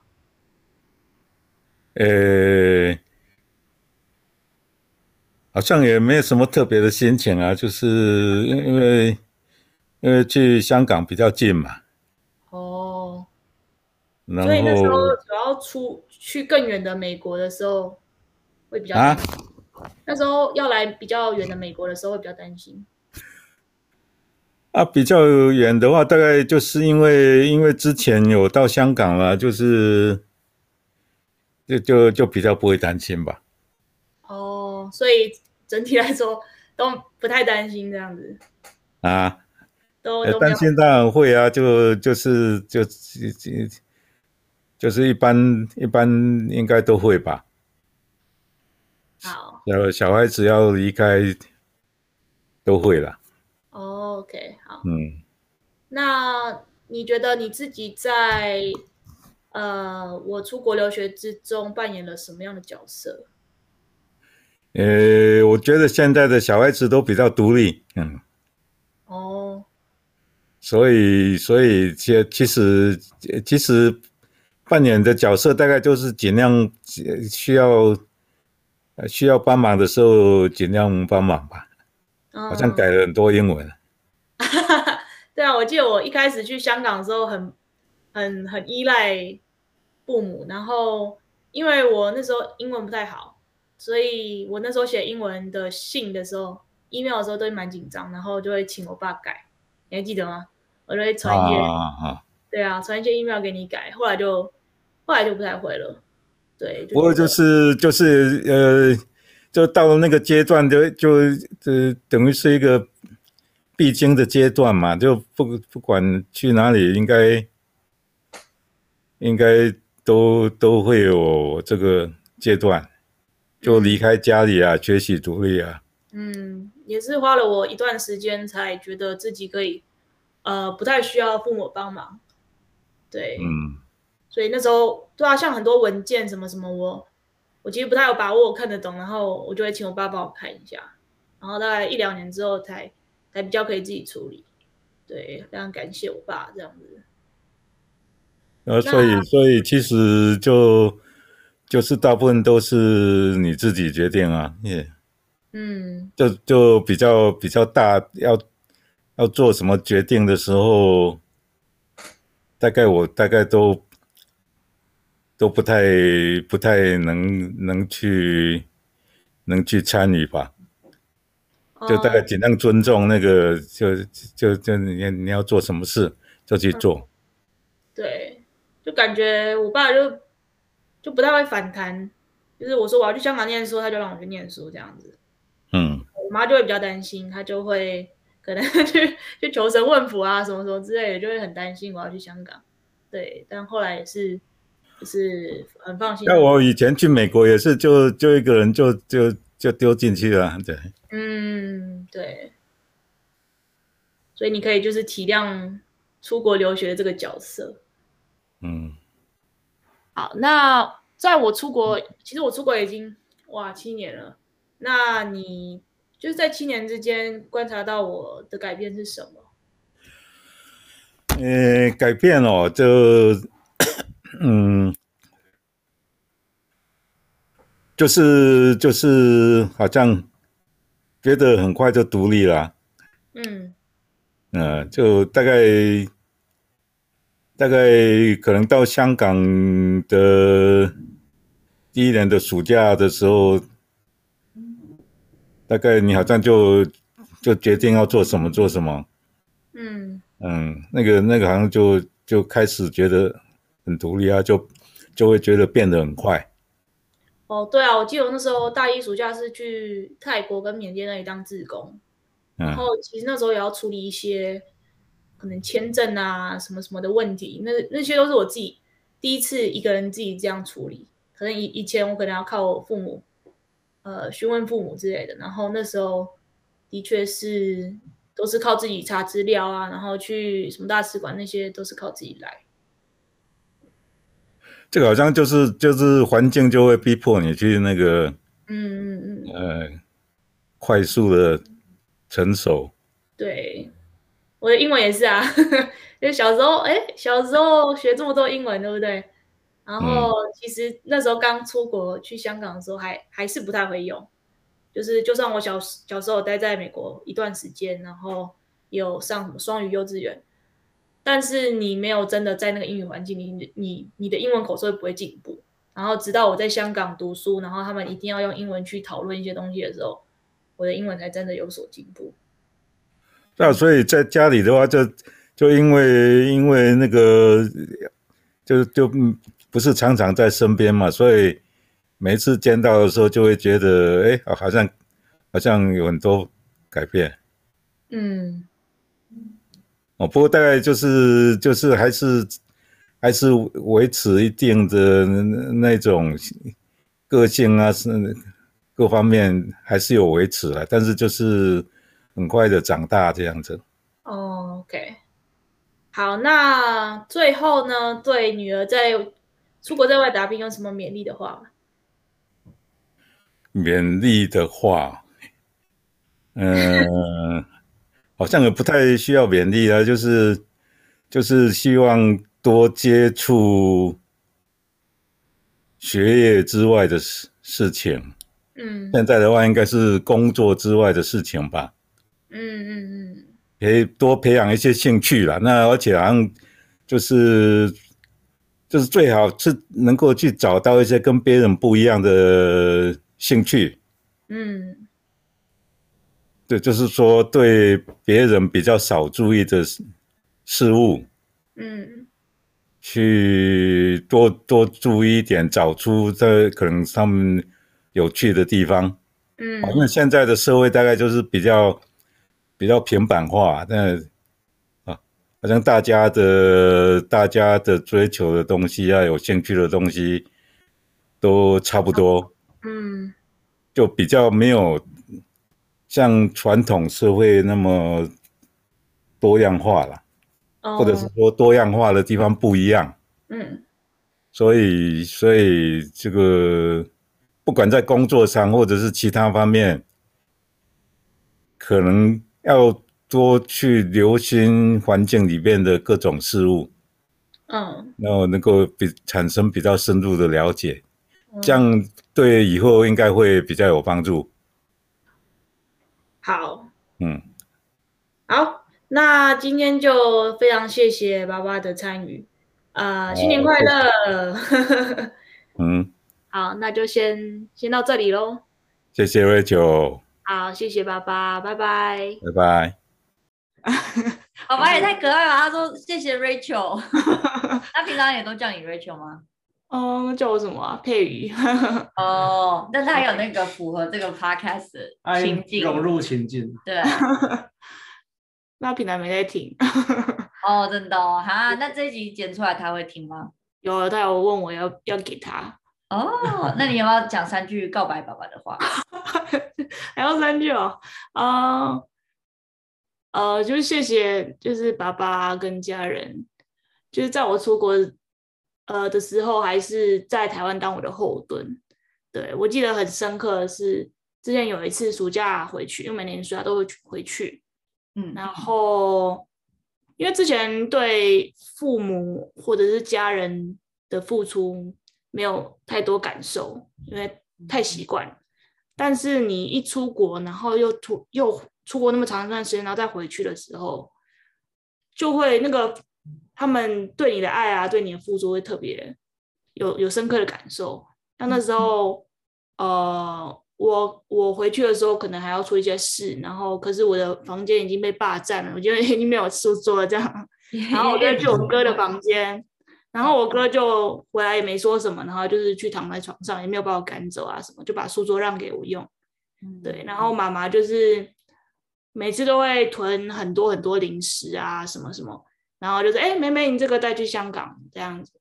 呃，好像也没有什么特别的心情啊，就是因为因为去香港比较近嘛。哦所以那时候主要出去更远的美国的时候，会比较担心。啊？那时候要来比较远的美国的时候，会比较担心。啊，比较远的话，大概就是因为因为之前有到香港了，就是就就就比较不会担心吧。哦，所以整体来说都不太担心这样子。啊？都担心当然会啊，就就是就就。就就是一般一般应该都会吧。好，小小孩子要离开都会啦。OK，好。嗯，那你觉得你自己在呃我出国留学之中扮演了什么样的角色？呃，我觉得现在的小孩子都比较独立。嗯。哦。所以，所以其其实其实。扮演的角色大概就是尽量需要需要帮忙的时候尽量帮忙吧。好像改了很多英文。对啊，我记得我一开始去香港的时候很很很依赖父母，然后因为我那时候英文不太好，所以我那时候写英文的信的时候，email 的时候都会蛮紧张，然后就会请我爸改。你还记得吗？我就会传一些，啊、对啊，传一些 email 给你改，后来就。后来就不太会了，对。不过就是就是呃，就到了那个阶段就，就就等于是一个必经的阶段嘛，就不不管去哪里，应该应该都都会有这个阶段，就离开家里啊，嗯、学习独立啊。嗯，也是花了我一段时间才觉得自己可以，呃，不太需要父母帮忙。对，嗯。所以那时候，对啊，像很多文件什么什么我，我我其实不太有把握我看得懂，然后我就会请我爸帮我看一下，然后大概一两年之后才才比较可以自己处理。对，非常感谢我爸这样子。呃，所以所以其实就就是大部分都是你自己决定啊，耶、yeah。嗯。就就比较比较大，要要做什么决定的时候，大概我大概都。都不太不太能能去能去参与吧，就大概尽量尊重那个，嗯、就就就你你要做什么事就去做。嗯、对，就感觉我爸就就不太会反弹，就是我说我要去香港念书，他就让我去念书这样子。嗯，我妈就会比较担心，她就会可能去去求神问佛啊什么什么之类的，就会很担心我要去香港。对，但后来也是。就是很放心。那我以前去美国也是就，就就一个人就就就丢进去了，对。嗯，对。所以你可以就是体谅出国留学的这个角色。嗯。好，那在我出国，其实我出国已经哇七年了。那你就是在七年之间观察到我的改变是什么？呃，改变哦，就。嗯，就是就是好像觉得很快就独立了。嗯，呃，就大概大概可能到香港的第一年的暑假的时候，大概你好像就就决定要做什么做什么。嗯嗯，那个那个好像就就开始觉得。很独立啊，就就会觉得变得很快。哦，对啊，我记得我那时候大一暑假是去泰国跟缅甸那里当志工，嗯，然后其实那时候也要处理一些可能签证啊什么什么的问题，那那些都是我自己第第一次一个人自己这样处理，可能以以前我可能要靠我父母，呃，询问父母之类的，然后那时候的确是都是靠自己查资料啊，然后去什么大使馆那些都是靠自己来。这个好像就是就是环境就会逼迫你去那个，嗯嗯嗯，呃，快速的成熟。对，我的英文也是啊，就小时候，哎，小时候学这么多英文，对不对？然后其实那时候刚出国去香港的时候还，还还是不太会用。就是就算我小小时候待在美国一段时间，然后有上什么双语幼稚园。但是你没有真的在那个英语环境里，你你你的英文口说会不会进步？然后直到我在香港读书，然后他们一定要用英文去讨论一些东西的时候，我的英文才真的有所进步。那、啊、所以在家里的话就，就就因为因为那个就就不是常常在身边嘛，所以每次见到的时候就会觉得，哎，好像好像有很多改变。嗯。哦，不过大概就是就是还是还是维持一定的那种个性啊，是各方面还是有维持啊，但是就是很快的长大这样子。哦，OK，好，那最后呢，对女儿在出国在外打拼有什么勉励的话？勉励的话，嗯。好像也不太需要勉励啊，就是就是希望多接触学业之外的事事情。嗯，现在的话应该是工作之外的事情吧。嗯嗯嗯，可以多培养一些兴趣啦。那而且好像就是就是最好是能够去找到一些跟别人不一样的兴趣。嗯。对，就是说对别人比较少注意的事物，嗯，去多多注意一点，找出这可能他们有趣的地方，嗯，因为现在的社会大概就是比较比较平板化，但啊，好像大家的大家的追求的东西啊，有兴趣的东西都差不多，嗯，就比较没有。像传统社会那么多样化了，oh. 或者是说多样化的地方不一样，嗯，所以所以这个不管在工作上或者是其他方面，可能要多去留心环境里面的各种事物，嗯，然后能够比产生比较深入的了解，这样对以后应该会比较有帮助。好，嗯，好，那今天就非常谢谢爸爸的参与，啊、呃，新年快乐，嗯，好，那就先先到这里喽，谢谢 Rachel，好，谢谢爸爸，拜拜，拜拜，爸爸也太可爱了，他说谢谢 Rachel，他平常也都叫你 Rachel 吗？哦，叫我什么啊？佩瑜。哦，但是他有那个符合这个 podcast 的情境，融入情境。对。那平台没在听。哦，真的哦，哈，那这一集剪出来他会听吗？有，他有问我要要给他。哦，那你有没有讲三句告白爸爸的话？还要三句哦。啊、呃，呃，就是谢谢，就是爸爸跟家人，就是在我出国。呃的时候，还是在台湾当我的后盾。对，我记得很深刻的是，之前有一次暑假回去，因为每年暑假都会回去。嗯，然后因为之前对父母或者是家人的付出没有太多感受，因为太习惯。但是你一出国，然后又出又出国那么长一段时间，然后再回去的时候，就会那个。他们对你的爱啊，对你的付出会特别有有深刻的感受。像那时候，呃，我我回去的时候，可能还要出一些事，然后可是我的房间已经被霸占了，我觉得已经没有书桌了这样。然后我就去我哥的房间，然后我哥就回来也没说什么，然后就是去躺在床上，也没有把我赶走啊什么，就把书桌让给我用。对，然后妈妈就是每次都会囤很多很多零食啊，什么什么。然后就是，哎，妹妹，你这个带去香港这样子，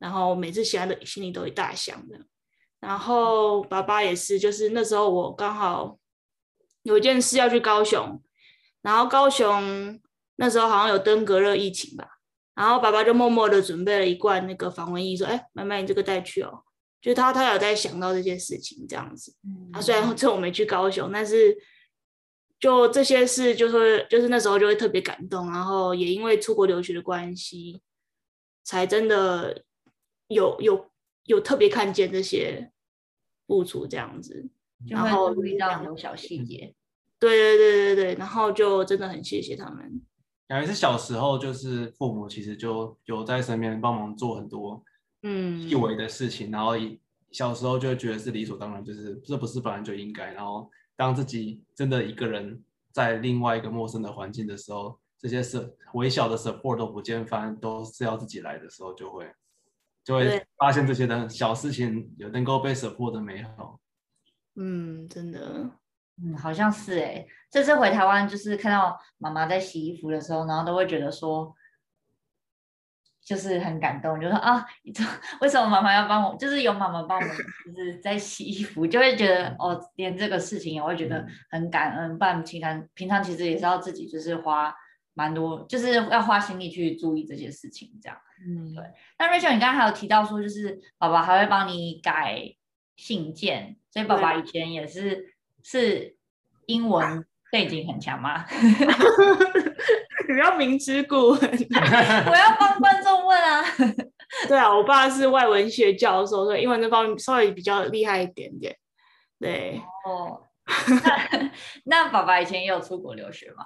然后每次想的心里都一大箱的。然后爸爸也是，就是那时候我刚好有一件事要去高雄，然后高雄那时候好像有登革热疫情吧，然后爸爸就默默的准备了一罐那个防蚊液，说：“哎，妈妈，你这个带去哦。”就他他有在想到这件事情这样子。啊，虽然趁我没去高雄，但是就这些事，就是就是那时候就会特别感动，然后也因为出国留学的关系，才真的有有有特别看见这些。付出这样子，然后注意到很多小细节，对对对对对，然后就真的很谢谢他们。感觉是小时候就是父母其实就有在身边帮忙做很多嗯细微的事情，嗯、然后小时候就会觉得是理所当然，就是这不是本来就应该。然后当自己真的一个人在另外一个陌生的环境的时候，这些是微小的 support 都不见，反而都是要自己来的时候，就会。就会发现这些的小事情有能够被 support 的美好。嗯，真的，嗯，好像是哎。这次回台湾就是看到妈妈在洗衣服的时候，然后都会觉得说，就是很感动，就说啊，为什么妈妈要帮我？就是有妈妈帮我们，就是在洗衣服，就会觉得哦，连这个事情也会觉得很感恩。不然平常平常其实也是要自己就是花。蛮多，就是要花心力去注意这些事情，这样。嗯，对。那 Rachel，你刚刚还有提到说，就是爸爸还会帮你改信件，所以爸爸以前也是是英文背景很强吗？你要明知故问，我要帮观众问啊。对啊，我爸是外文学教授，所以英文这方面稍微比较厉害一点点。对。哦。那那爸爸以前也有出国留学吗？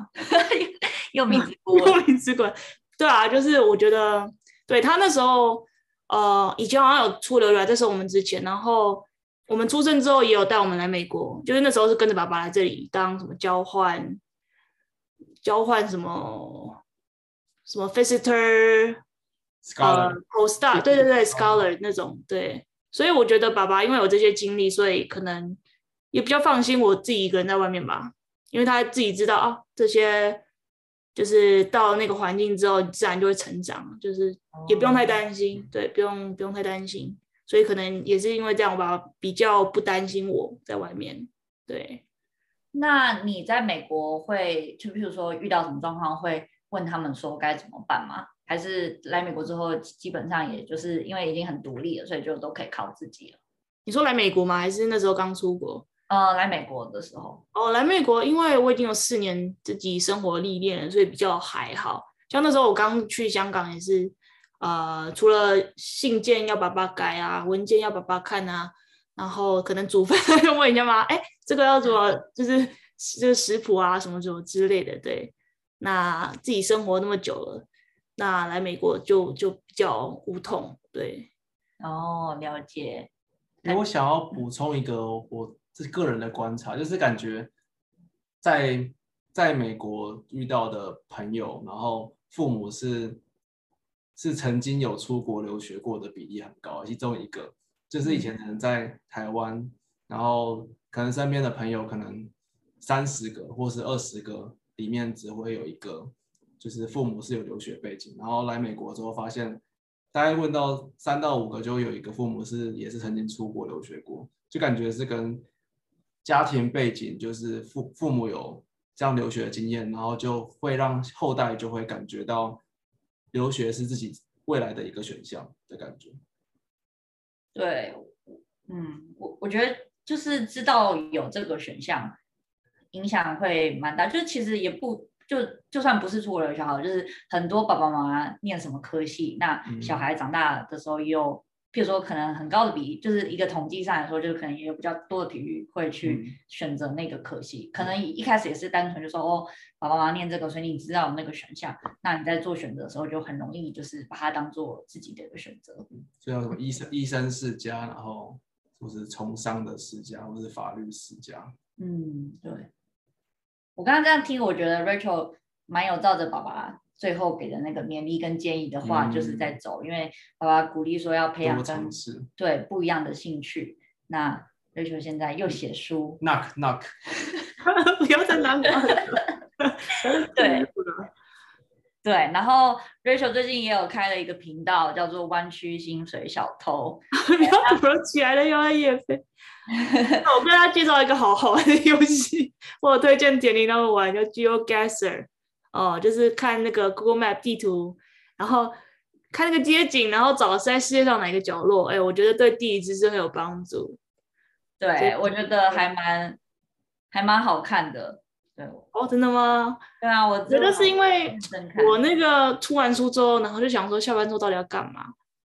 又明知故又明知故问，对啊，就是我觉得，对他那时候，呃，以前好像有出留学，这是我们之前，然后我们出生之后也有带我们来美国，就是那时候是跟着爸爸来这里当什么交换，交换什么什么 visitor scholar、uh, postdoc，对对对，scholar 那种，对，所以我觉得爸爸因为有这些经历，所以可能。也比较放心我自己一个人在外面吧，因为他自己知道啊，这些就是到那个环境之后，自然就会成长，就是也不用太担心，哦、对，不用不用太担心，所以可能也是因为这样吧，比较不担心我在外面。对，那你在美国会就比如说遇到什么状况，会问他们说该怎么办吗？还是来美国之后，基本上也就是因为已经很独立了，所以就都可以靠自己了？你说来美国吗？还是那时候刚出国？呃，来美国的时候，哦，来美国，因为我已经有四年自己生活历练了，所以比较还好。像那时候我刚去香港也是，呃，除了信件要爸爸改啊，文件要爸爸看啊，然后可能煮饭 要问人家妈，哎，这个要怎么，就是就是食谱啊，什么什么之类的。对，那自己生活那么久了，那来美国就就比较无痛。对，哦，了解。我想要补充一个我。这个人的观察，就是感觉在在美国遇到的朋友，然后父母是是曾经有出国留学过的比例很高，其中一个就是以前可能在台湾，然后可能身边的朋友可能三十个或是二十个里面只会有一个，就是父母是有留学背景，然后来美国之后发现，大概问到三到五个就有一个父母是也是曾经出国留学过，就感觉是跟。家庭背景就是父父母有这样留学的经验，然后就会让后代就会感觉到留学是自己未来的一个选项的感觉。对，嗯，我我觉得就是知道有这个选项，影响会蛮大。就其实也不就就算不是出国留学好，就是很多爸爸妈妈念什么科系，那小孩长大的时候又。譬如说，可能很高的比例，就是一个统计上来说，就是可能也有比较多的体育会去选择那个科系。嗯、可能一开始也是单纯就说，哦，爸爸妈妈念这个，所以你知道那个选项，那你在做选择的时候就很容易，就是把它当做自己的一个选择。就像什么医生医生世家，然后或是从商的世家，或是法律世家。嗯，对。我刚刚这样听，我觉得 Rachel 蛮有照着爸爸。最后给的那个勉励跟建议的话，就是在走，嗯、因为爸爸鼓励说要培养跟对不一样的兴趣。那 Rachel 现在又写书，knock knock，不要再 knock 了。对 对，然后 Rachel 最近也有开了一个频道，叫做湾区薪水小偷。不要突如其来了又要夜飞。我跟他介绍一个好好玩的游戏，我有推荐点零他们玩，叫 GeoGuessr。哦，就是看那个 Google Map 地图，然后看那个街景，然后找是在世界上哪一个角落。哎，我觉得对地理知识很有帮助。对，我觉得还蛮还蛮好看的。对哦，真的吗？对啊，我觉得是因为我那个出完书之后，然后就想说下班之后到底要干嘛，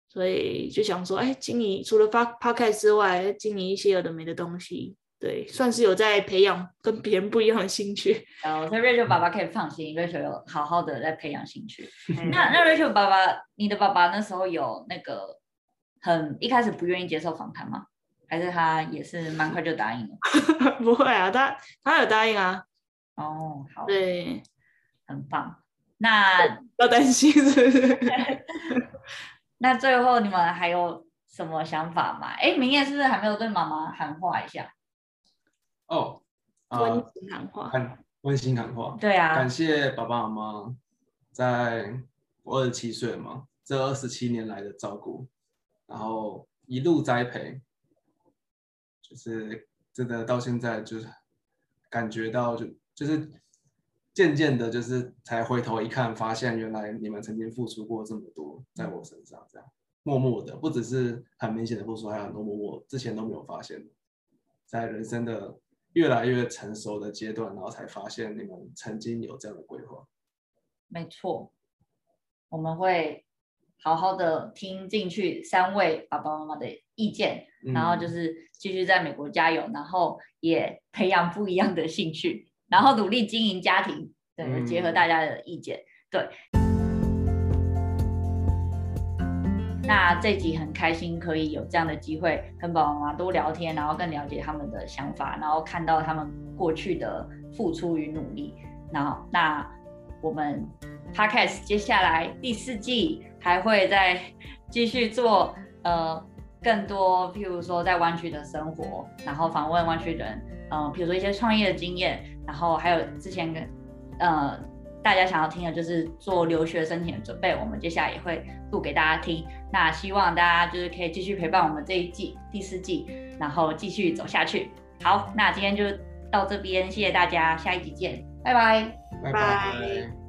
所以就想说，哎，经营除了发 podcast 之外，经营一些有的没的东西，对，算是有在培养跟别人不一样的兴趣。哦，所以 Rachel 爸爸可以放心，Rachel 有好好的在培养兴趣。那那 Rachel 爸爸，你的爸爸那时候有那个很一开始不愿意接受访谈吗？还是他也是蛮快就答应了？不会啊，他他有答应啊。哦，好，对，很棒。那 要担心是不是？那最后你们还有什么想法吗？哎，明夜是不是还没有对妈妈喊话一下？哦，温、呃、馨喊话，很温馨喊话。对啊，感谢爸爸妈妈在我二十七岁嘛，这二十七年来的照顾，然后一路栽培，就是真的到现在就是感觉到就。就是渐渐的，就是才回头一看，发现原来你们曾经付出过这么多在我身上，这样默默的，不只是很明显的付出，还有很多默默之前都没有发现，在人生的越来越成熟的阶段，然后才发现你们曾经有这样的规划。没错，我们会好好的听进去三位爸爸妈妈的意见，然后就是继续在美国加油，然后也培养不一样的兴趣。然后努力经营家庭，对，结合大家的意见，嗯、对。那这集很开心可以有这样的机会跟爸爸妈妈多聊天，然后更了解他们的想法，然后看到他们过去的付出与努力。然后，那我们 Podcast 接下来第四季还会再继续做呃更多，譬如说在湾区的生活，然后访问湾区人，嗯、呃，比如说一些创业的经验。然后还有之前跟呃大家想要听的就是做留学申请的准备，我们接下来也会录给大家听。那希望大家就是可以继续陪伴我们这一季第四季，然后继续走下去。好，那今天就到这边，谢谢大家，下一集见，拜拜，拜拜。